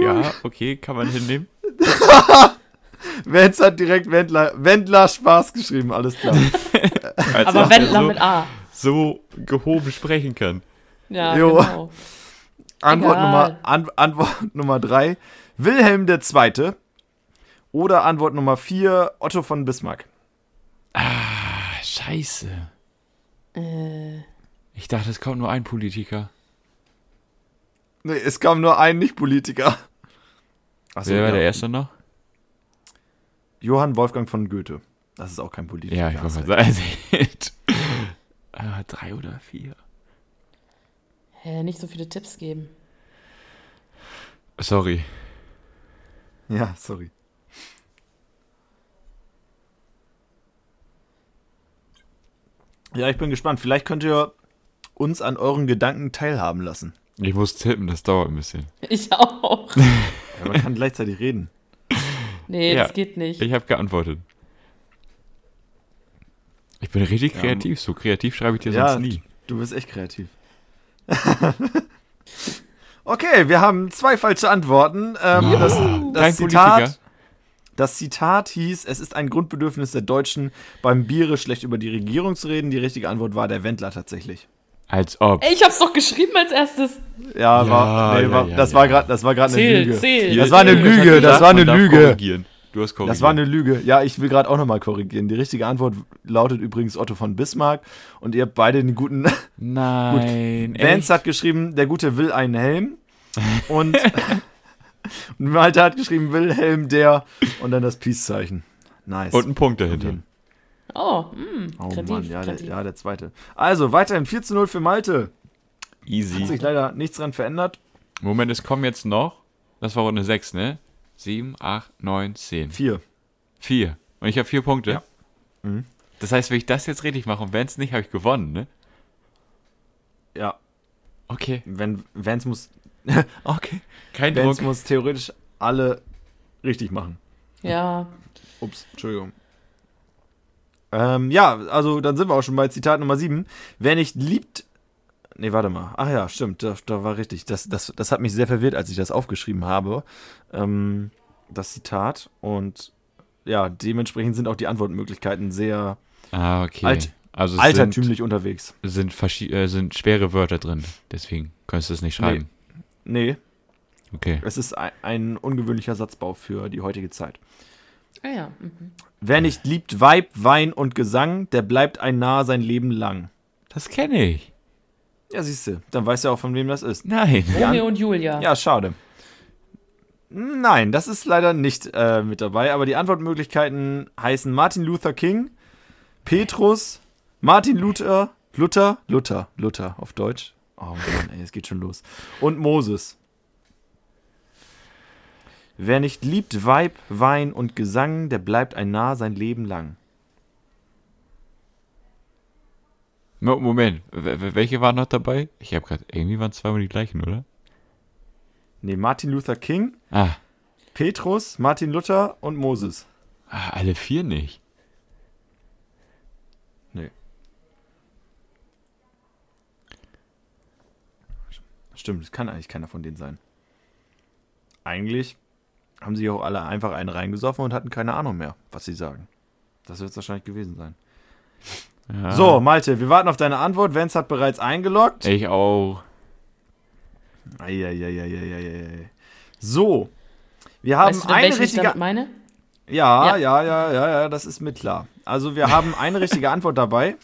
Ja, okay, kann man hinnehmen. Wenz hat direkt Wendler, Wendler Spaß geschrieben, alles klar. Als Aber Wendler er so, mit A. so gehoben sprechen kann. Ja, Jo. genau. Antwort Egal. Nummer, An Antwort Nummer 3, Wilhelm II. Oder Antwort Nummer 4, Otto von Bismarck. Ah, scheiße. Äh, Ich dachte, es kommt nur ein Politiker. Nee, es kam nur ein Nicht-Politiker. Achso, Wer war ja. der Erste noch? Johann Wolfgang von Goethe. Das ist auch kein Politiker. Ja, ich wollte mal sagen. ah, drei oder vier. Hä, nicht so viele Tipps geben. Sorry. Ja, sorry. Ja, ich bin gespannt. Vielleicht könnt ihr uns an euren Gedanken teilhaben lassen. Ich muss tippen, das dauert ein bisschen. Ich auch. Ja, man kann gleichzeitig reden. Nee, Ja. das geht nicht. Ich habe geantwortet. Ich bin richtig Ja, kreativ. So kreativ schreibe ich dir Ja, sonst nie. Du bist echt kreativ. okay, wir haben zwei falsche Antworten. Ähm, das, Kein das, Politiker. Zitat, das Zitat hieß, es ist ein Grundbedürfnis der Deutschen, beim Biere schlecht über die Regierung zu reden. Die richtige Antwort war der Wendler tatsächlich. Als ob. Ey, ich hab's doch geschrieben als erstes. Ja, Ja, war, nee, ja, war, ja, das ja. war gerade, das war gerade eine Lüge. zähl. Das war eine. Lüge, das war eine Lüge. Du hast korrigiert. Das war eine Lüge. Ja, ich will gerade auch nochmal korrigieren. Die richtige Antwort lautet übrigens Otto von Bismarck. Und ihr habt beide den guten. Nein. Vance echt? hat geschrieben, der Gute will einen Helm. Und, und Malte hat geschrieben, Wilhelm der. Und dann das Peace-Zeichen. Nice. Und ein Punkt dahinter. Oh, mh, oh kreativ, Mann, ja der, ja, der zweite. Also, weiterhin 4 zu 0 für Malte. Hat Easy. sich leider nichts dran verändert. Moment, es kommen jetzt noch. Das war Runde 6, ne? 7, 8, 9, 10. 4. 4. Und ich habe vier Punkte. Ja. Mhm. Das heißt, wenn ich das jetzt richtig mache und wenn es nicht, habe ich gewonnen, ne? Ja, Okay. wenn Vance muss. okay. Kein Druck. Vance muss theoretisch alle richtig machen. Ja, Ups, Entschuldigung. Ähm, ja, also dann sind wir auch schon bei Zitat Nummer 7. Wer nicht liebt. Nee, warte mal. Ach ja, stimmt, da, da war richtig. Das, das, das hat mich sehr verwirrt, als ich das aufgeschrieben habe. Ähm, das Zitat. Und ja, dementsprechend sind auch die Antwortmöglichkeiten sehr Ah, okay. Alt- also altertümlich unterwegs. Sind, sind, verschi- äh, sind schwere Wörter drin. Deswegen kannst du es nicht schreiben. Nee, Okay. es ist ein, ein ungewöhnlicher Satzbau für die heutige Zeit. ah ja. Mhm. Wer nicht liebt Weib, Wein und Gesang, der bleibt ein Narr sein Leben lang. Das kenne ich. Ja, siehst du, dann weißt du auch, von wem das ist. Nein. Ja. Romeo und Julia. Ja, schade. Nein, das ist leider nicht äh, mit dabei, aber die Antwortmöglichkeiten heißen Martin Luther King, Petrus, Martin Luther, Luther, Luther, Luther auf Deutsch. Oh Mann, ey, es geht schon los. Und Moses. Wer nicht liebt Weib, Wein und Gesang, der bleibt ein Narr sein Leben lang. Moment, welche waren noch dabei? Ich habe gerade, irgendwie waren zweimal die gleichen, oder? Nee, Martin Luther King, Ah, Petrus, Martin Luther und Moses. ah, alle vier nicht. Nee. Stimmt, es kann eigentlich keiner von denen sein. Eigentlich haben sie auch alle einfach einen reingesoffen und hatten keine Ahnung mehr, was sie sagen. Das wird es wahrscheinlich gewesen sein. Ja. So, Malte, wir warten auf deine Antwort. Vance hat bereits eingeloggt. Ich auch. Eieieiei. So. Wir haben weißt du denn, eine ich richtige. damit meine? Ja, Ja. ja, ja, ja, ja, das ist mit klar. Also wir haben eine richtige Antwort dabei.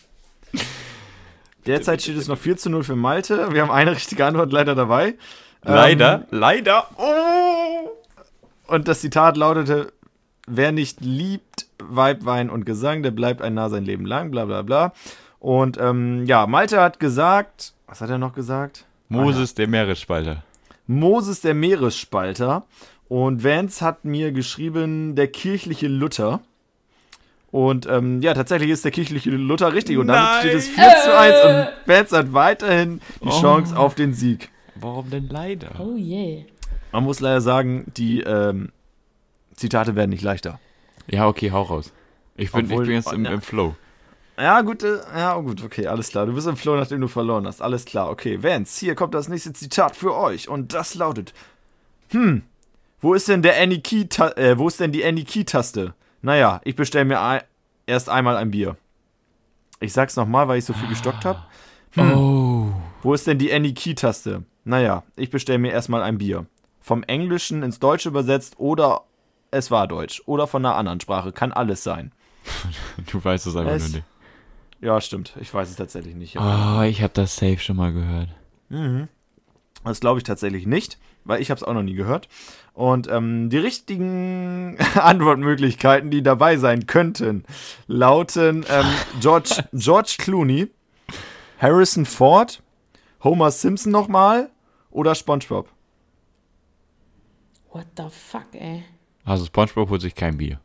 Derzeit steht es noch 4 zu 0 für Malte. Wir haben eine richtige Antwort leider dabei. Leider, Ähm, leider. Oh. und das Zitat lautete, wer nicht liebt Weib, Wein und Gesang, der bleibt ein Narr sein Leben lang, bla bla bla. Und ähm, ja, Malte hat gesagt, was hat er noch gesagt? Moses, der Meeresspalter. Moses der Meeresspalter. Und Vance hat mir geschrieben, der kirchliche Luther. Und ähm, ja, tatsächlich ist der kirchliche Luther richtig. Und damit Nein. steht es 4 zu 1. Und Vance hat weiterhin die Oh. Chance auf den Sieg. Warum denn leider? Oh je. Man muss leider sagen, die ähm, Zitate werden nicht leichter. Ja, okay, hau raus. Ich bin, Obwohl- ich bin jetzt im, im Flow. Ja, gut, äh, ja, gut, okay, alles klar. Du bist im Flow, nachdem du verloren hast. Alles klar, okay. Vance, hier kommt das nächste Zitat für euch. Und das lautet: Hm, wo ist denn der Any Key äh, wo ist denn die Any Key Taste? Naja, ich bestelle mir ein, erst einmal ein Bier. Ich sag's nochmal, weil ich so viel gestockt habe. Oh. Wo ist denn die Any Key Taste? Naja, ich bestelle mir erstmal ein Bier. Vom Englischen ins Deutsche übersetzt oder es war Deutsch. Oder von einer anderen Sprache. Kann alles sein. Du weißt es einfach Es- nur nicht. Ja, stimmt. Ich weiß es tatsächlich nicht. Oh, ich habe das safe schon mal gehört. Mhm. Das glaube ich tatsächlich nicht, weil ich habe es auch noch nie gehört. Und ähm, die richtigen Antwortmöglichkeiten, die dabei sein könnten, lauten ähm, George, George Clooney, Harrison Ford, Homer Simpson nochmal oder SpongeBob. What the fuck, ey. Also SpongeBob holt sich kein Bier.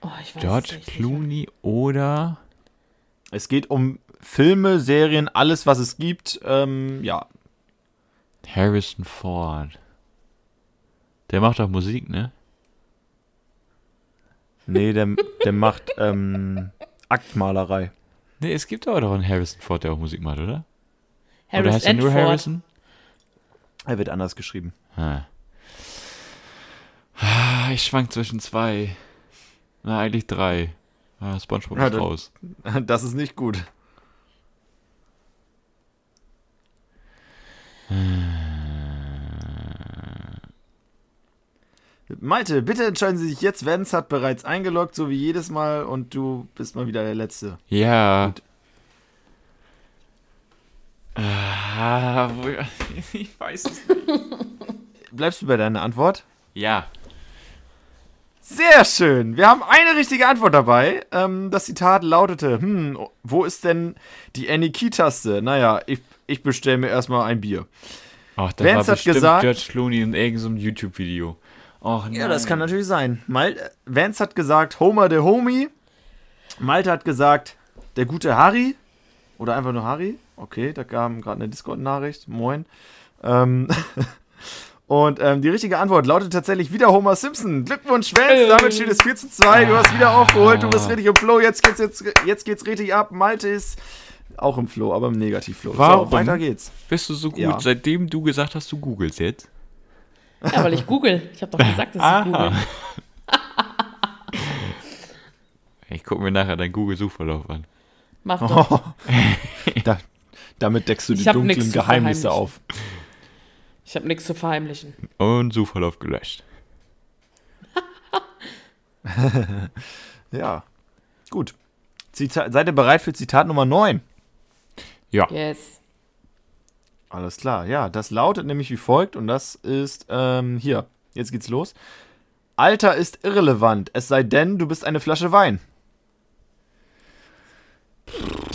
Oh, ich weiß George Clooney oder Es geht um Filme, Serien, alles, was es gibt. Ähm, ja, Harrison Ford. Der macht doch Musik, ne? nee, der, der macht ähm, Aktmalerei. Ne, es gibt aber doch einen Harrison Ford, der auch Musik macht, oder? nicht. oder Harris heißt er nur Ford. Harrison? Er wird anders geschrieben. Ah. Ich schwank zwischen zwei. Na, eigentlich drei. Ah, SpongeBob Ja, ist dann- raus. Das ist nicht gut. Malte, bitte entscheiden Sie sich jetzt. Vance hat bereits eingeloggt, so wie jedes Mal, und du bist mal wieder der Letzte. Ja. Gut. Ah, ich weiß es nicht. Bleibst du bei deiner Antwort? Ja. Sehr schön. Wir haben eine richtige Antwort dabei. Ähm, das Zitat lautete: Hm, wo ist denn die Any-Key-Taste? Naja, ich, ich bestelle mir erstmal ein Bier. Ach, das Vance war hat gesagt- George Clooney in irgendeinem YouTube-Video. Ja, das kann natürlich sein. Mal, Vance hat gesagt, Homer der Homie. Malte hat gesagt, der gute Harry. Oder einfach nur Harry. Okay, da kam gerade eine Discord-Nachricht. Moin. Ähm, und ähm, die richtige Antwort lautet tatsächlich wieder Homer Simpson. Glückwunsch, Vance. Damit steht es 4 zu 2. Du hast wieder aufgeholt. Du bist richtig im Flow. Jetzt geht's, jetzt, jetzt geht's richtig ab. Malte ist auch im Flow, aber im Negativ-Flow. Warum? So, weiter geht's. Bist du so gut, Ja. seitdem du gesagt hast, du googelst jetzt? Ja, weil ich google. Ich habe doch gesagt, dass ich google. Ich gucke mir nachher deinen Google-Suchverlauf an. Mach doch. Da, damit deckst du Ich die dunklen Geheimnisse auf. Ich habe nichts zu verheimlichen. Und Suchverlauf gelöscht. Ja. Gut. Zita seid ihr bereit für Zitat Nummer 9? Ja. Yes. Alles klar, ja. Das lautet nämlich wie folgt und das ist ähm, hier. Jetzt geht's los. Alter ist irrelevant, es sei denn, du bist eine Flasche Wein.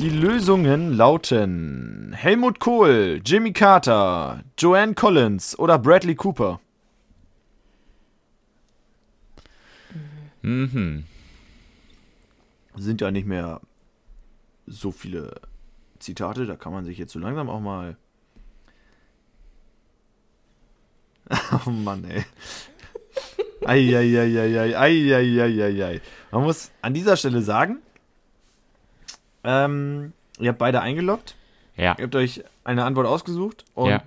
Die Lösungen lauten Helmut Kohl, Jimmy Carter, Joanne Collins oder Bradley Cooper. Mhm. sind ja nicht mehr so viele Zitate, da kann man sich jetzt so langsam auch mal. Oh Mann, ey. Eieieiei, eieieiei. Man muss an dieser Stelle sagen, ähm, ihr habt beide eingeloggt. Ja. Ihr habt euch eine Antwort ausgesucht und Ja.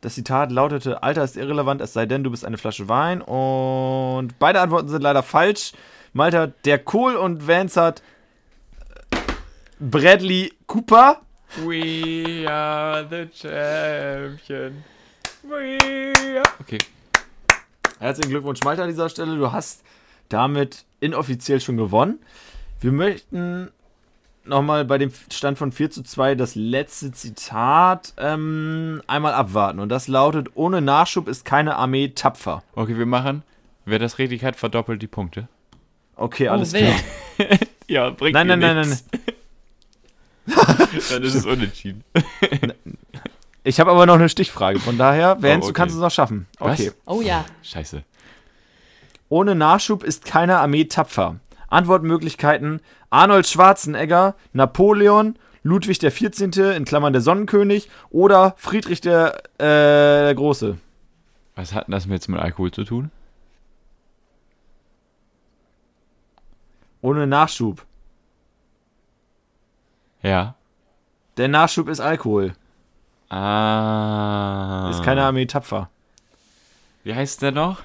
das Zitat lautete: Alter ist irrelevant, es sei denn, du bist eine Flasche Wein. Und beide Antworten sind leider falsch. Malte hat der Kohl und Vance hat äh, Bradley Cooper. We are the champion. We are. Okay. Herzlichen Glückwunsch, Malte, an dieser Stelle. Du hast damit inoffiziell schon gewonnen. Wir möchten nochmal bei dem Stand von 4 zu 2 das letzte Zitat ähm, einmal abwarten. Und das lautet: Ohne Nachschub ist keine Armee tapfer. Okay, wir machen. Wer das richtig hat, verdoppelt die Punkte. Okay, Oh, alles wild. klar. Ja, bringt Nein, nein, nein, nein, nichts. Dann ist es unentschieden. Ich habe aber noch eine Stichfrage. Von daher, Vance, okay. du kannst es noch schaffen. Was? Okay. Oh ja. Scheiße. Ohne Nachschub ist keine Armee tapfer. Antwortmöglichkeiten: Arnold Schwarzenegger, Napoleon, Ludwig der 14. in Klammern der Sonnenkönig oder Friedrich der, äh, der Große. Was hat denn das jetzt mit Alkohol zu tun? Ohne Nachschub. Ja. Der Nachschub ist Alkohol. Ah. Ist keine Armee tapfer. Wie heißt der noch?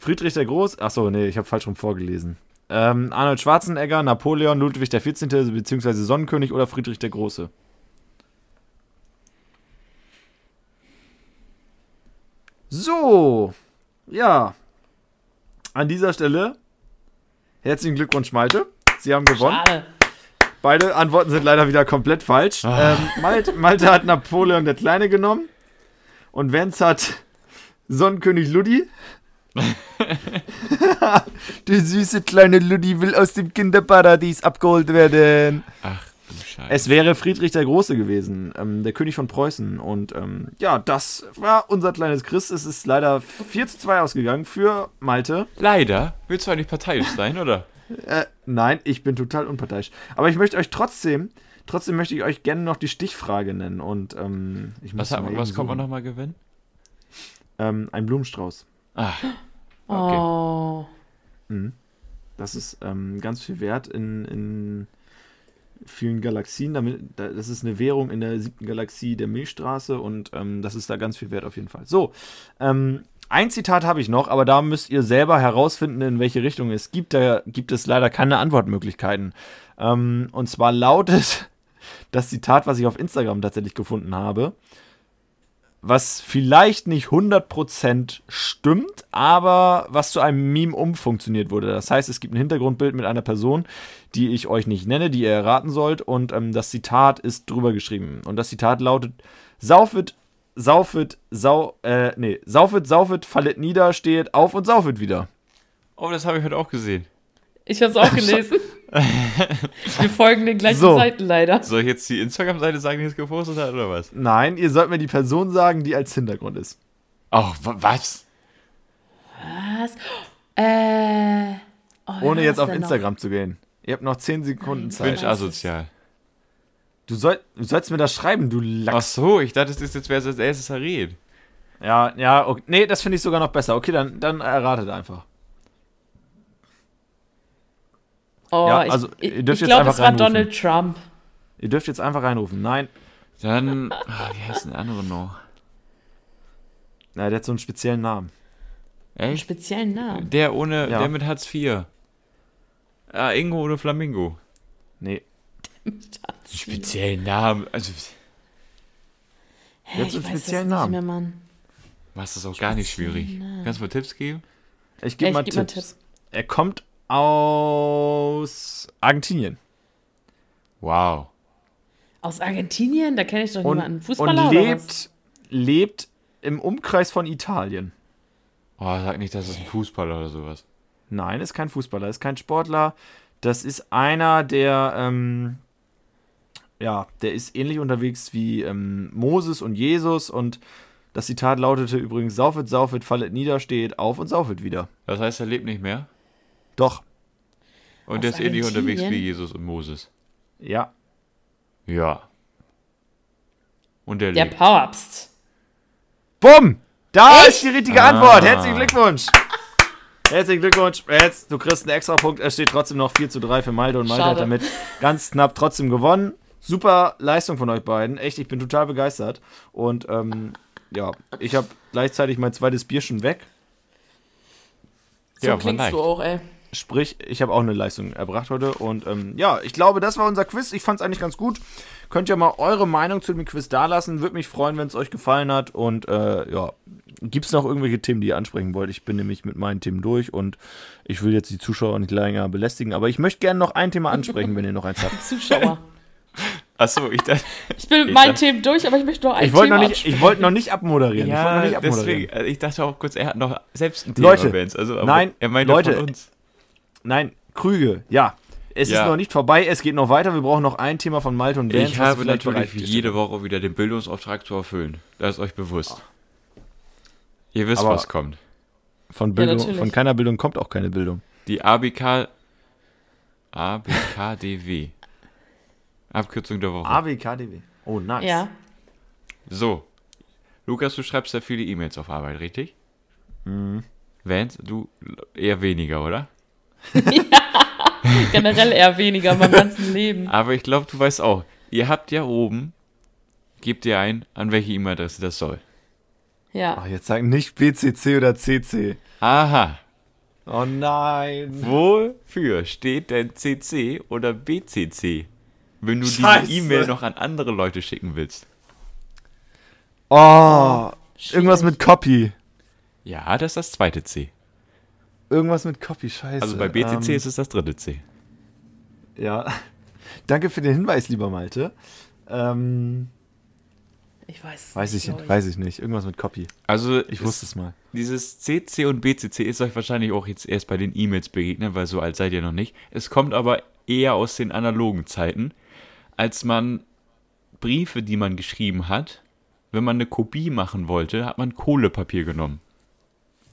Friedrich der Groß. Achso, nee, ich habe falsch rum vorgelesen. Ähm, Arnold Schwarzenegger, Napoleon, Ludwig der 14. bzw. Sonnenkönig oder Friedrich der Große. So, ja. An dieser Stelle herzlichen Glückwunsch, Malte. Sie haben gewonnen. Schade. Beide Antworten sind leider wieder komplett falsch. Ähm, Malte, Malte hat Napoleon der Kleine genommen und Vance hat Sonnenkönig Ludi. der süße kleine Ludi will aus dem Kinderparadies abgeholt werden. Ach, du Scheiße. Es wäre Friedrich der Große gewesen, ähm, der König von Preußen. Und ähm, ja, das war unser kleines Chris. Es ist leider 4 zu 2 ausgegangen für Malte. Leider. Willst du eigentlich parteiisch sein, oder? Äh, nein, ich bin total unparteiisch. Aber ich möchte euch trotzdem, trotzdem möchte ich euch gerne noch die Stichfrage nennen. Und ähm, ich muss Was, was kommt man nochmal gewinnen? Ähm, ein Blumenstrauß. Ah, Okay. Oh. Das ist ähm, ganz viel wert in, in vielen Galaxien. Damit, das ist eine Währung in der siebten Galaxie der Milchstraße und ähm, das ist da ganz viel wert auf jeden Fall. So, ähm, ein Zitat habe ich noch, aber da müsst ihr selber herausfinden, in welche Richtung es gibt. Da gibt es leider keine Antwortmöglichkeiten. Ähm, und zwar lautet das Zitat, was ich auf Instagram tatsächlich gefunden habe, was vielleicht nicht 100% stimmt, aber was zu einem Meme umfunktioniert wurde. Das heißt, es gibt ein Hintergrundbild mit einer Person, die ich euch nicht nenne, die ihr erraten sollt und ähm, das Zitat ist drüber geschrieben. Und das Zitat lautet, saufet, saufet, sau, äh, nee, saufet, saufet, fallet nieder, steht auf und saufet wieder. Oh, das habe ich heute auch gesehen. Ich habe es auch gelesen. Wir folgen den gleichen So. Seiten leider. Soll ich jetzt die Instagram-Seite sagen, die es gepostet hat, oder was? Nein, ihr sollt mir die Person sagen, die als Hintergrund ist. Ach, wa- was? Was? Äh. Oh, Ohne jetzt auf denn noch? Instagram zu gehen. Ihr habt noch 10 Sekunden Nein. Zeit. Bin ich asozial. Du, soll, du sollst mir das schreiben, du Ach Lachs. so, ich dachte, das ist jetzt, wer als erstes errät. Ja, ja, okay. nee, das finde ich sogar noch besser. Okay, dann, dann erratet einfach. Oh, Ja, ich, also, ich, ihr dürft ich jetzt glaube, es war reinrufen. Donald Trump. Ihr dürft jetzt einfach reinrufen. Nein, Dann, ah, wie heißt denn der andere noch? na, der hat so einen speziellen Namen. Einen Echt? speziellen Namen. Der ohne, Ja. der mit Hartz IV. Ah, Ingo oder Flamingo. Nee. Speziellen Namen. Also, Hä, Jetzt einen ich weiß das speziellen nicht Namen. mehr, Mann. was ist auch gar nicht schwierig. Kannst du mal Tipps geben? Ich Ja, gebe ich mal geb mal Tipps. Er kommt aus Argentinien. Wow. Aus Argentinien? Da kenne ich doch Und, niemanden. und Fußballer oder was? lebt, lebt im Umkreis von Italien. Oh, sag nicht, das ist ein Fußballer oder sowas. Nein, ist kein Fußballer, ist kein Sportler. Das ist einer, der, ähm, ja, der ist ähnlich unterwegs wie ähm, Moses und Jesus. Und das Zitat lautete übrigens: Saufet, saufet, fallet nieder, steht auf und saufet wieder. Das heißt, er lebt nicht mehr? Doch. Und der ist ähnlich unterwegs wie? Jesus und Moses. Ja. Ja. Und der, Der lebt. Papst. Bumm! Da Echt? ist die richtige Ah. Antwort. Herzlichen Glückwunsch. Herzlichen Glückwunsch. Jetzt, du kriegst einen extra Punkt. Es steht trotzdem noch 4 zu 3 für Malte und Malte hat Schade. damit ganz knapp trotzdem gewonnen. Super Leistung von euch beiden. Echt, ich bin total begeistert. Und ähm, ja, ich habe gleichzeitig mein zweites Bier schon weg. So Ja, klingst leicht. du auch, ey. Sprich, ich habe auch eine Leistung erbracht heute. Und ähm, ja, ich glaube, das war unser Quiz. Ich fand es eigentlich ganz gut. Könnt ihr mal eure Meinung zu dem Quiz dalassen. Würde mich freuen, wenn es euch gefallen hat. Und äh, ja, gibt es noch irgendwelche Themen, die ihr ansprechen wollt? Ich bin nämlich mit meinen Themen durch und ich will jetzt die Zuschauer nicht länger belästigen. Aber ich möchte gerne noch ein Thema ansprechen, wenn ihr noch eins habt. Zuschauer. Achso, ich dachte. Ich bin mit Ich meinen Themen durch, aber ich möchte noch ein Ich Thema noch, nicht- ich wollte noch nicht abmoderieren. ich wollte noch Ja, nicht abmoderieren. deswegen. also Ich dachte auch kurz, er hat noch selbst ein Thema Leute, Bands. Also, aber nein, er meint Leute. Ja. Nein, Krüge, ja. Es Ja. ist noch nicht vorbei, es geht noch weiter. Wir brauchen noch ein Thema von Malte und Vance, Ich habe natürlich jede Woche wieder den Bildungsauftrag zu erfüllen. Das ist euch bewusst. Ihr wisst, Aber- was kommt. Von, Bildung, natürlich. von keiner Bildung kommt auch keine Bildung. Die ABK. ABKDW. Abkürzung der Woche. ABKDW. Oh, nice. Ja. So. Lukas, du schreibst ja viele E-Mails auf Arbeit, richtig? Mhm. Vance, du eher weniger, oder? Generell eher weniger in meinem ganzen Leben. Aber ich glaube, du weißt auch, ihr habt ja oben, gebt ihr ein, an welche E-Mail-Adresse das soll. Ja. Ach, jetzt sagen nicht BCC oder CC. Aha. Oh nein. Wofür steht denn CC oder BCC, wenn du Scheiße. diese E-Mail noch an andere Leute schicken willst? Oh, irgendwas mit Copy. Ja, das ist das zweite C. Irgendwas mit Copy, scheiße. Also bei BCC Ähm, ist es das dritte C. Ja. Danke für den Hinweis, lieber Malte. Ähm, Ich weiß es weiß, ich, glaub weiß ich nicht. Irgendwas mit Copy. Also Ich wusste es mal. Dieses CC und BCC ist euch wahrscheinlich auch jetzt erst bei den E-Mails begegnet, weil so alt seid ihr noch nicht. Es kommt aber eher aus den analogen Zeiten, als man Briefe, die man geschrieben hat, wenn man eine Kopie machen wollte, hat man Kohlepapier genommen.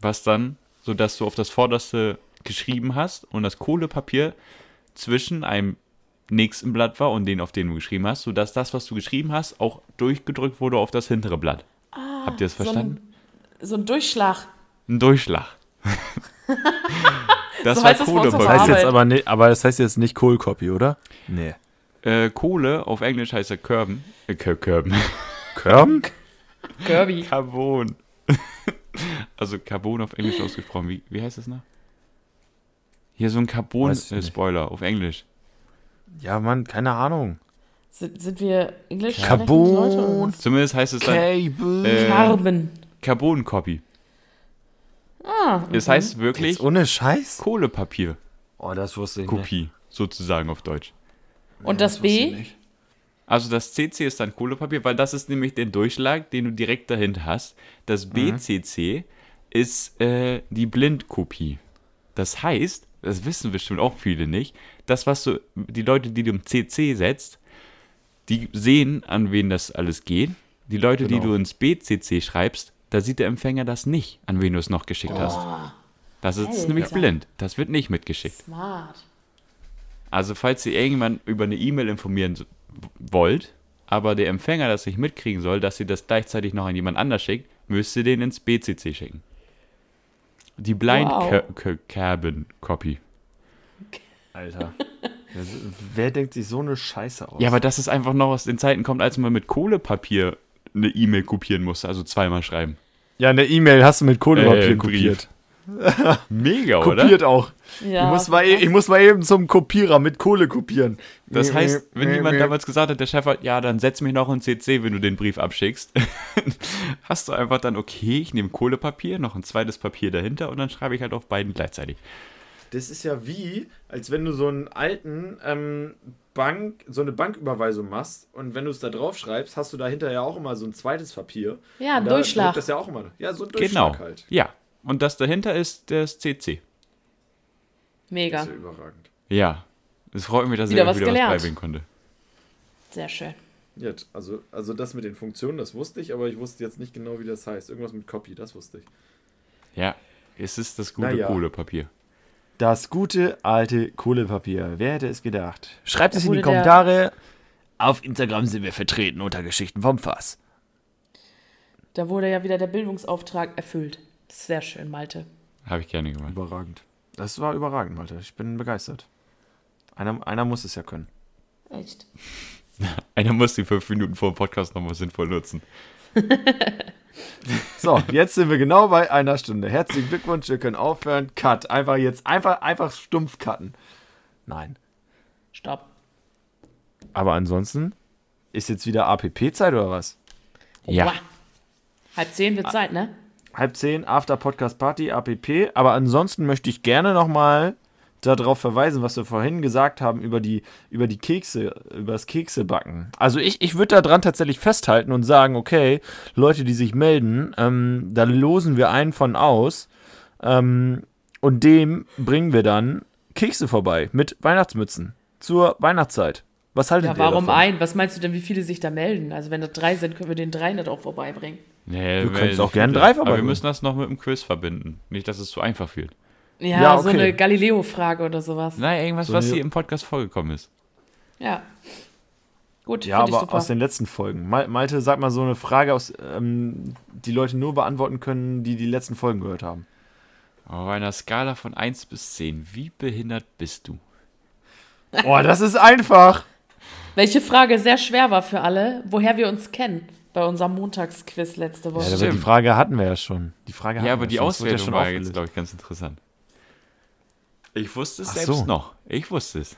Was dann, sodass du auf das vorderste geschrieben hast und das Kohlepapier zwischen einem nächsten Blatt war und den, auf den du geschrieben hast, sodass das, was du geschrieben hast, auch durchgedrückt wurde auf das hintere Blatt. Habt ihr das So verstanden? ein, so ein Durchschlag. Ein Durchschlag. das So war heißt das auf Das heißt jetzt aber nicht, aber das heißt jetzt nicht Cold Copy, oder? Nee. Äh, Kohle auf Englisch heißt er Körben. Äh, Kör- Körben. Körben? Kirby. Carbon. also Carbon auf Englisch ausgesprochen. Wie, wie heißt das noch? Hier so ein. Carbon-Spoiler auf Englisch. Ja, Mann, keine Ahnung. Sind, sind wir Englisch Carbon. sprechende Leute oder was? Zumindest heißt es dann Cable. Äh, Carbon. Carbon-Copy. Ah, Es heißt wirklich Jetzt ohne Scheiß? Kohlepapier-Kopie, Oh, das wusste ich nicht. sozusagen auf Deutsch. und das wusste ich B? Also das CC ist dann Kohlepapier, weil das ist nämlich der Durchschlag, den du direkt dahinter hast. Das BCC ist äh, die Blindkopie. Das heißt, das wissen bestimmt auch viele nicht, das, was du, die Leute, die du im CC setzt, die sehen, an wen das alles geht. Die Leute, die Genau. du ins BCC schreibst, da sieht der Empfänger das nicht, an wen du es noch geschickt hast. Das ist Alter. nämlich blind. Das wird nicht mitgeschickt. Smart. Also falls ihr irgendwann über eine E-Mail informieren wollt, aber der Empfänger das nicht mitkriegen soll, dass ihr das gleichzeitig noch an jemand anders schickt, müsst ihr den ins BCC schicken. Die Blind Wow. Ca- Ca- Cabin Copy. Alter. Wer denkt sich so eine Scheiße aus? Ja, aber das ist einfach noch aus den Zeiten kommt, als man mit Kohlepapier eine E-Mail kopieren musste, also zweimal schreiben. ja, eine E-Mail hast du mit Kohlepapier Äh, kopiert. Mega, oder? Kopiert auch. Ja, ich, muss mal, e- ich muss mal eben zum Kopierer mit Kohle kopieren. Das heißt, wenn jemand damals gesagt hat, der Chef hat, ja, dann setz mich noch in CC, wenn du den Brief abschickst, hast du einfach dann, okay, ich nehme Kohlepapier, noch ein zweites Papier dahinter und dann schreibe ich halt auf beiden gleichzeitig. Das ist ja wie, als wenn du so einen alten ähm, Bank, so eine Banküberweisung machst und wenn du es da drauf schreibst, hast du dahinter ja auch immer so ein zweites Papier. Ja, ein Durchschlag. Das ja auch immer. Ja, so ein Genau. Durchschlag halt. Ja. Und das dahinter ist das CC. Das Mega. ist ja überragend. Ja. Es freut mich, dass Wieder ich euch was wieder gelernt. was beibringen konnte. Sehr schön. Ja, also, also das mit den Funktionen, das wusste ich, aber ich wusste jetzt nicht genau, wie das heißt. Irgendwas mit Copy, das wusste ich. Ja. Es ist das gute Naja. Kohlepapier. Das gute alte Kohlepapier. Wer hätte es gedacht? Schreibt es in die Kommentare. Auf Instagram sind wir vertreten unter Geschichten vom Fass. Da wurde ja wieder der Bildungsauftrag erfüllt. Sehr schön, Malte. Habe ich gerne gemacht. Überragend. Das war überragend, Malte. Ich bin begeistert. Einer, einer muss es ja können. Echt. Einer muss die fünf Minuten vor dem Podcast nochmal sinnvoll nutzen. So, jetzt sind wir genau bei einer Stunde. Herzlichen Glückwunsch, wir können aufhören. Cut. Einfach jetzt, einfach, einfach stumpf cutten. Nein. Stopp. Aber ansonsten ist jetzt wieder APP-Zeit oder was? Ja. Boah. Halb zehn wird Zeit, ne? Halb zehn, After Podcast Party, APP. Aber ansonsten möchte ich gerne nochmal darauf verweisen, was wir vorhin gesagt haben über die, über die Kekse, über das Keksebacken. Also ich, ich würde daran tatsächlich festhalten und sagen, okay, Leute, die sich melden, ähm, da losen wir einen von aus ähm, und dem bringen wir dann Kekse vorbei mit Weihnachtsmützen zur Weihnachtszeit. Was haltet Ja, ihr warum davon? ein? Was meinst du denn, wie viele sich da melden? Also wenn das drei sind, können wir den drei nicht auch vorbeibringen. Nee, Du könntest auch nicht gern viele. drei Aber wir müssen das noch mit dem Quiz verbinden. Nicht, dass es zu einfach wird. Ja, Ja, so okay. eine Galileo-Frage oder sowas. Nein, irgendwas, So was hier im Podcast vorgekommen ist. Ja. Gut, Ja, finde ich aber super. aus den letzten Folgen. Mal, Malte, sag mal so eine Frage, aus, ähm, die Leute nur beantworten können, die die letzten Folgen gehört haben. Auf einer Skala von 1 bis 10, wie behindert bist du? Oh, das ist einfach. Welche Frage sehr schwer war für alle, woher wir uns kennen bei unserem Montagsquiz letzte Woche. Ja, aber die Frage hatten wir ja schon. Die Frage Ja, aber wir die schon. Das wurde Auswertung war jetzt, aufgelöst. glaube ich, ganz interessant. Ich wusste es Ach selbst so. noch. Ich wusste es.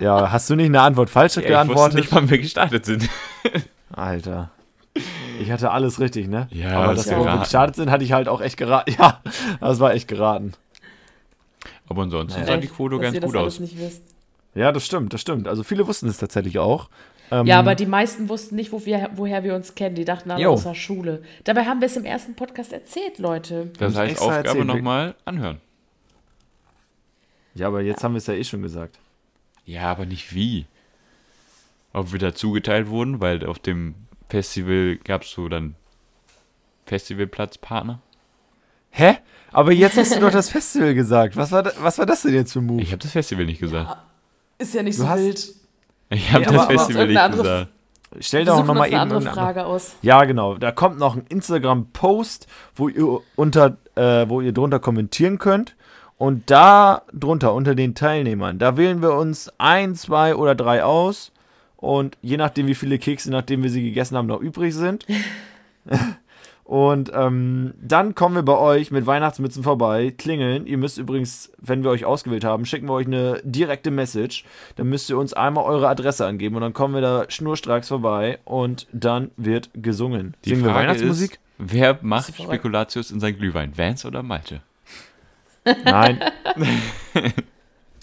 Ja, hast du nicht eine Antwort falsch Ja, ich wusste geantwortet? nicht, wann wir gestartet sind. Alter. Ich hatte alles richtig, ne? Ja, aber dass wir gestartet sind, hatte ich halt auch echt geraten. Ja, das war echt geraten. Aber ansonsten Naja. sah die Quote ganz ihr das gut alles aus. nicht wisst. Ja, das stimmt, das stimmt. Also viele wussten es tatsächlich auch. Ähm, Ja, aber die meisten wussten nicht, wo wir, woher wir uns kennen. Die dachten aus der Schule. Dabei haben wir es im ersten Podcast erzählt, Leute. Das Uns heißt, Aufgabe nochmal anhören. ja, aber jetzt haben wir es ja eh schon gesagt. Ja, aber nicht wie. Ob wir da zugeteilt wurden, weil auf dem Festival gab es so dann Festivalplatzpartner. Hä? Aber jetzt hast du doch das Festival gesagt. Was war, da, was war das denn jetzt für ein Move? Ich habe das Festival nicht gesagt. Ist ja nicht Du so hast- wild. Ich habe Ja, das Festival nicht irgendeine andere- gesagt. Stell doch suchen noch mal uns eben eine andere Frage aus. Ja, genau. Da kommt noch ein Instagram-Post, wo ihr unter, äh, wo ihr drunter kommentieren könnt. Und da drunter, unter den Teilnehmern, da wählen wir uns ein, zwei oder drei aus. Und je nachdem, wie viele Kekse, nachdem wir sie gegessen haben, noch übrig sind. Und ähm, dann kommen wir bei euch mit Weihnachtsmützen vorbei, klingeln. Ihr müsst übrigens, wenn wir euch ausgewählt haben, schicken wir euch eine direkte Message. Dann müsst ihr uns einmal eure Adresse angeben und dann kommen wir da schnurstracks vorbei und dann wird gesungen. Die Singen wir Frage Weihnachtsmusik? Ist, wer macht. Spekulatius in sein Glühwein? Vance oder Malte? Nein.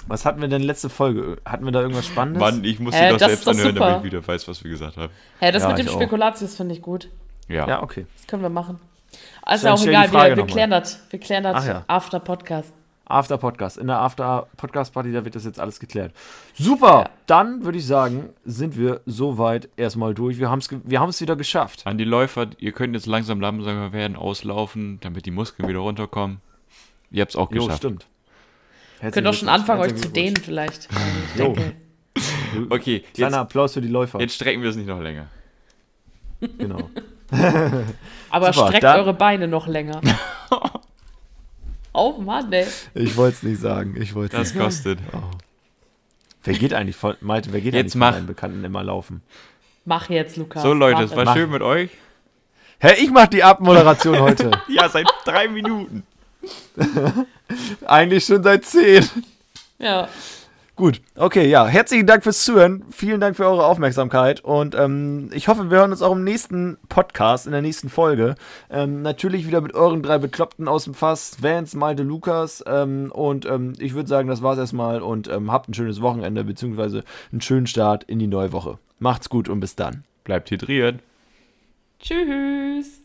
Was hatten wir denn letzte Folge? Hatten wir da irgendwas Spannendes? Mann, ich muss sie Äh, doch das selbst anhören, super. damit ich wieder weiß, was wir gesagt haben. Hä, das Ja, mit dem. Spekulatius finde ich gut. Ja. Ja, okay. Das können wir machen. Also Dann auch egal, wir, wir klären das. Wir klären das ja. after Podcast. After Podcast. In der After Podcast Party, da wird das jetzt alles geklärt. Super! Ja. Dann würde ich sagen, sind wir soweit erstmal durch. Wir haben es wir haben's wieder geschafft. An die Läufer, ihr könnt jetzt langsam langsam werden, auslaufen, damit die Muskeln wieder runterkommen. Ihr habt es auch Jo, geschafft. stimmt. Ihr könnt auch schon anfangen, euch zu dehnen vielleicht. Ich Jo. Okay, Kleiner jetzt, Applaus für die Läufer. jetzt strecken wir es nicht noch länger. Genau. Aber Super, streckt dann- eure Beine noch länger. oh Mann, ey. Ich wollte es nicht sagen. Ich wollte Das nicht. kostet. Wer geht eigentlich von Malte, wer geht Jetzt eigentlich von mach. deinen Bekannten immer laufen? Mach jetzt, Lukas. So Leute, es war Mach. schön mit euch. Hä, ich mach die Abmoderation heute. Ja, seit drei Minuten. Eigentlich schon seit 10. Ja. Gut, okay, ja. Herzlichen Dank fürs Zuhören. Vielen Dank für eure Aufmerksamkeit. Und ähm, ich hoffe, wir hören uns auch im nächsten Podcast, in der nächsten Folge. Ähm, natürlich wieder mit euren drei Bekloppten aus dem Fass: Vance, Malte, Lukas. Ähm, und ähm, ich würde sagen, das war's erstmal. Und ähm, habt ein schönes Wochenende, beziehungsweise einen schönen Start in die neue Woche. Macht's gut und bis dann. Bleibt hydriert. Tschüss.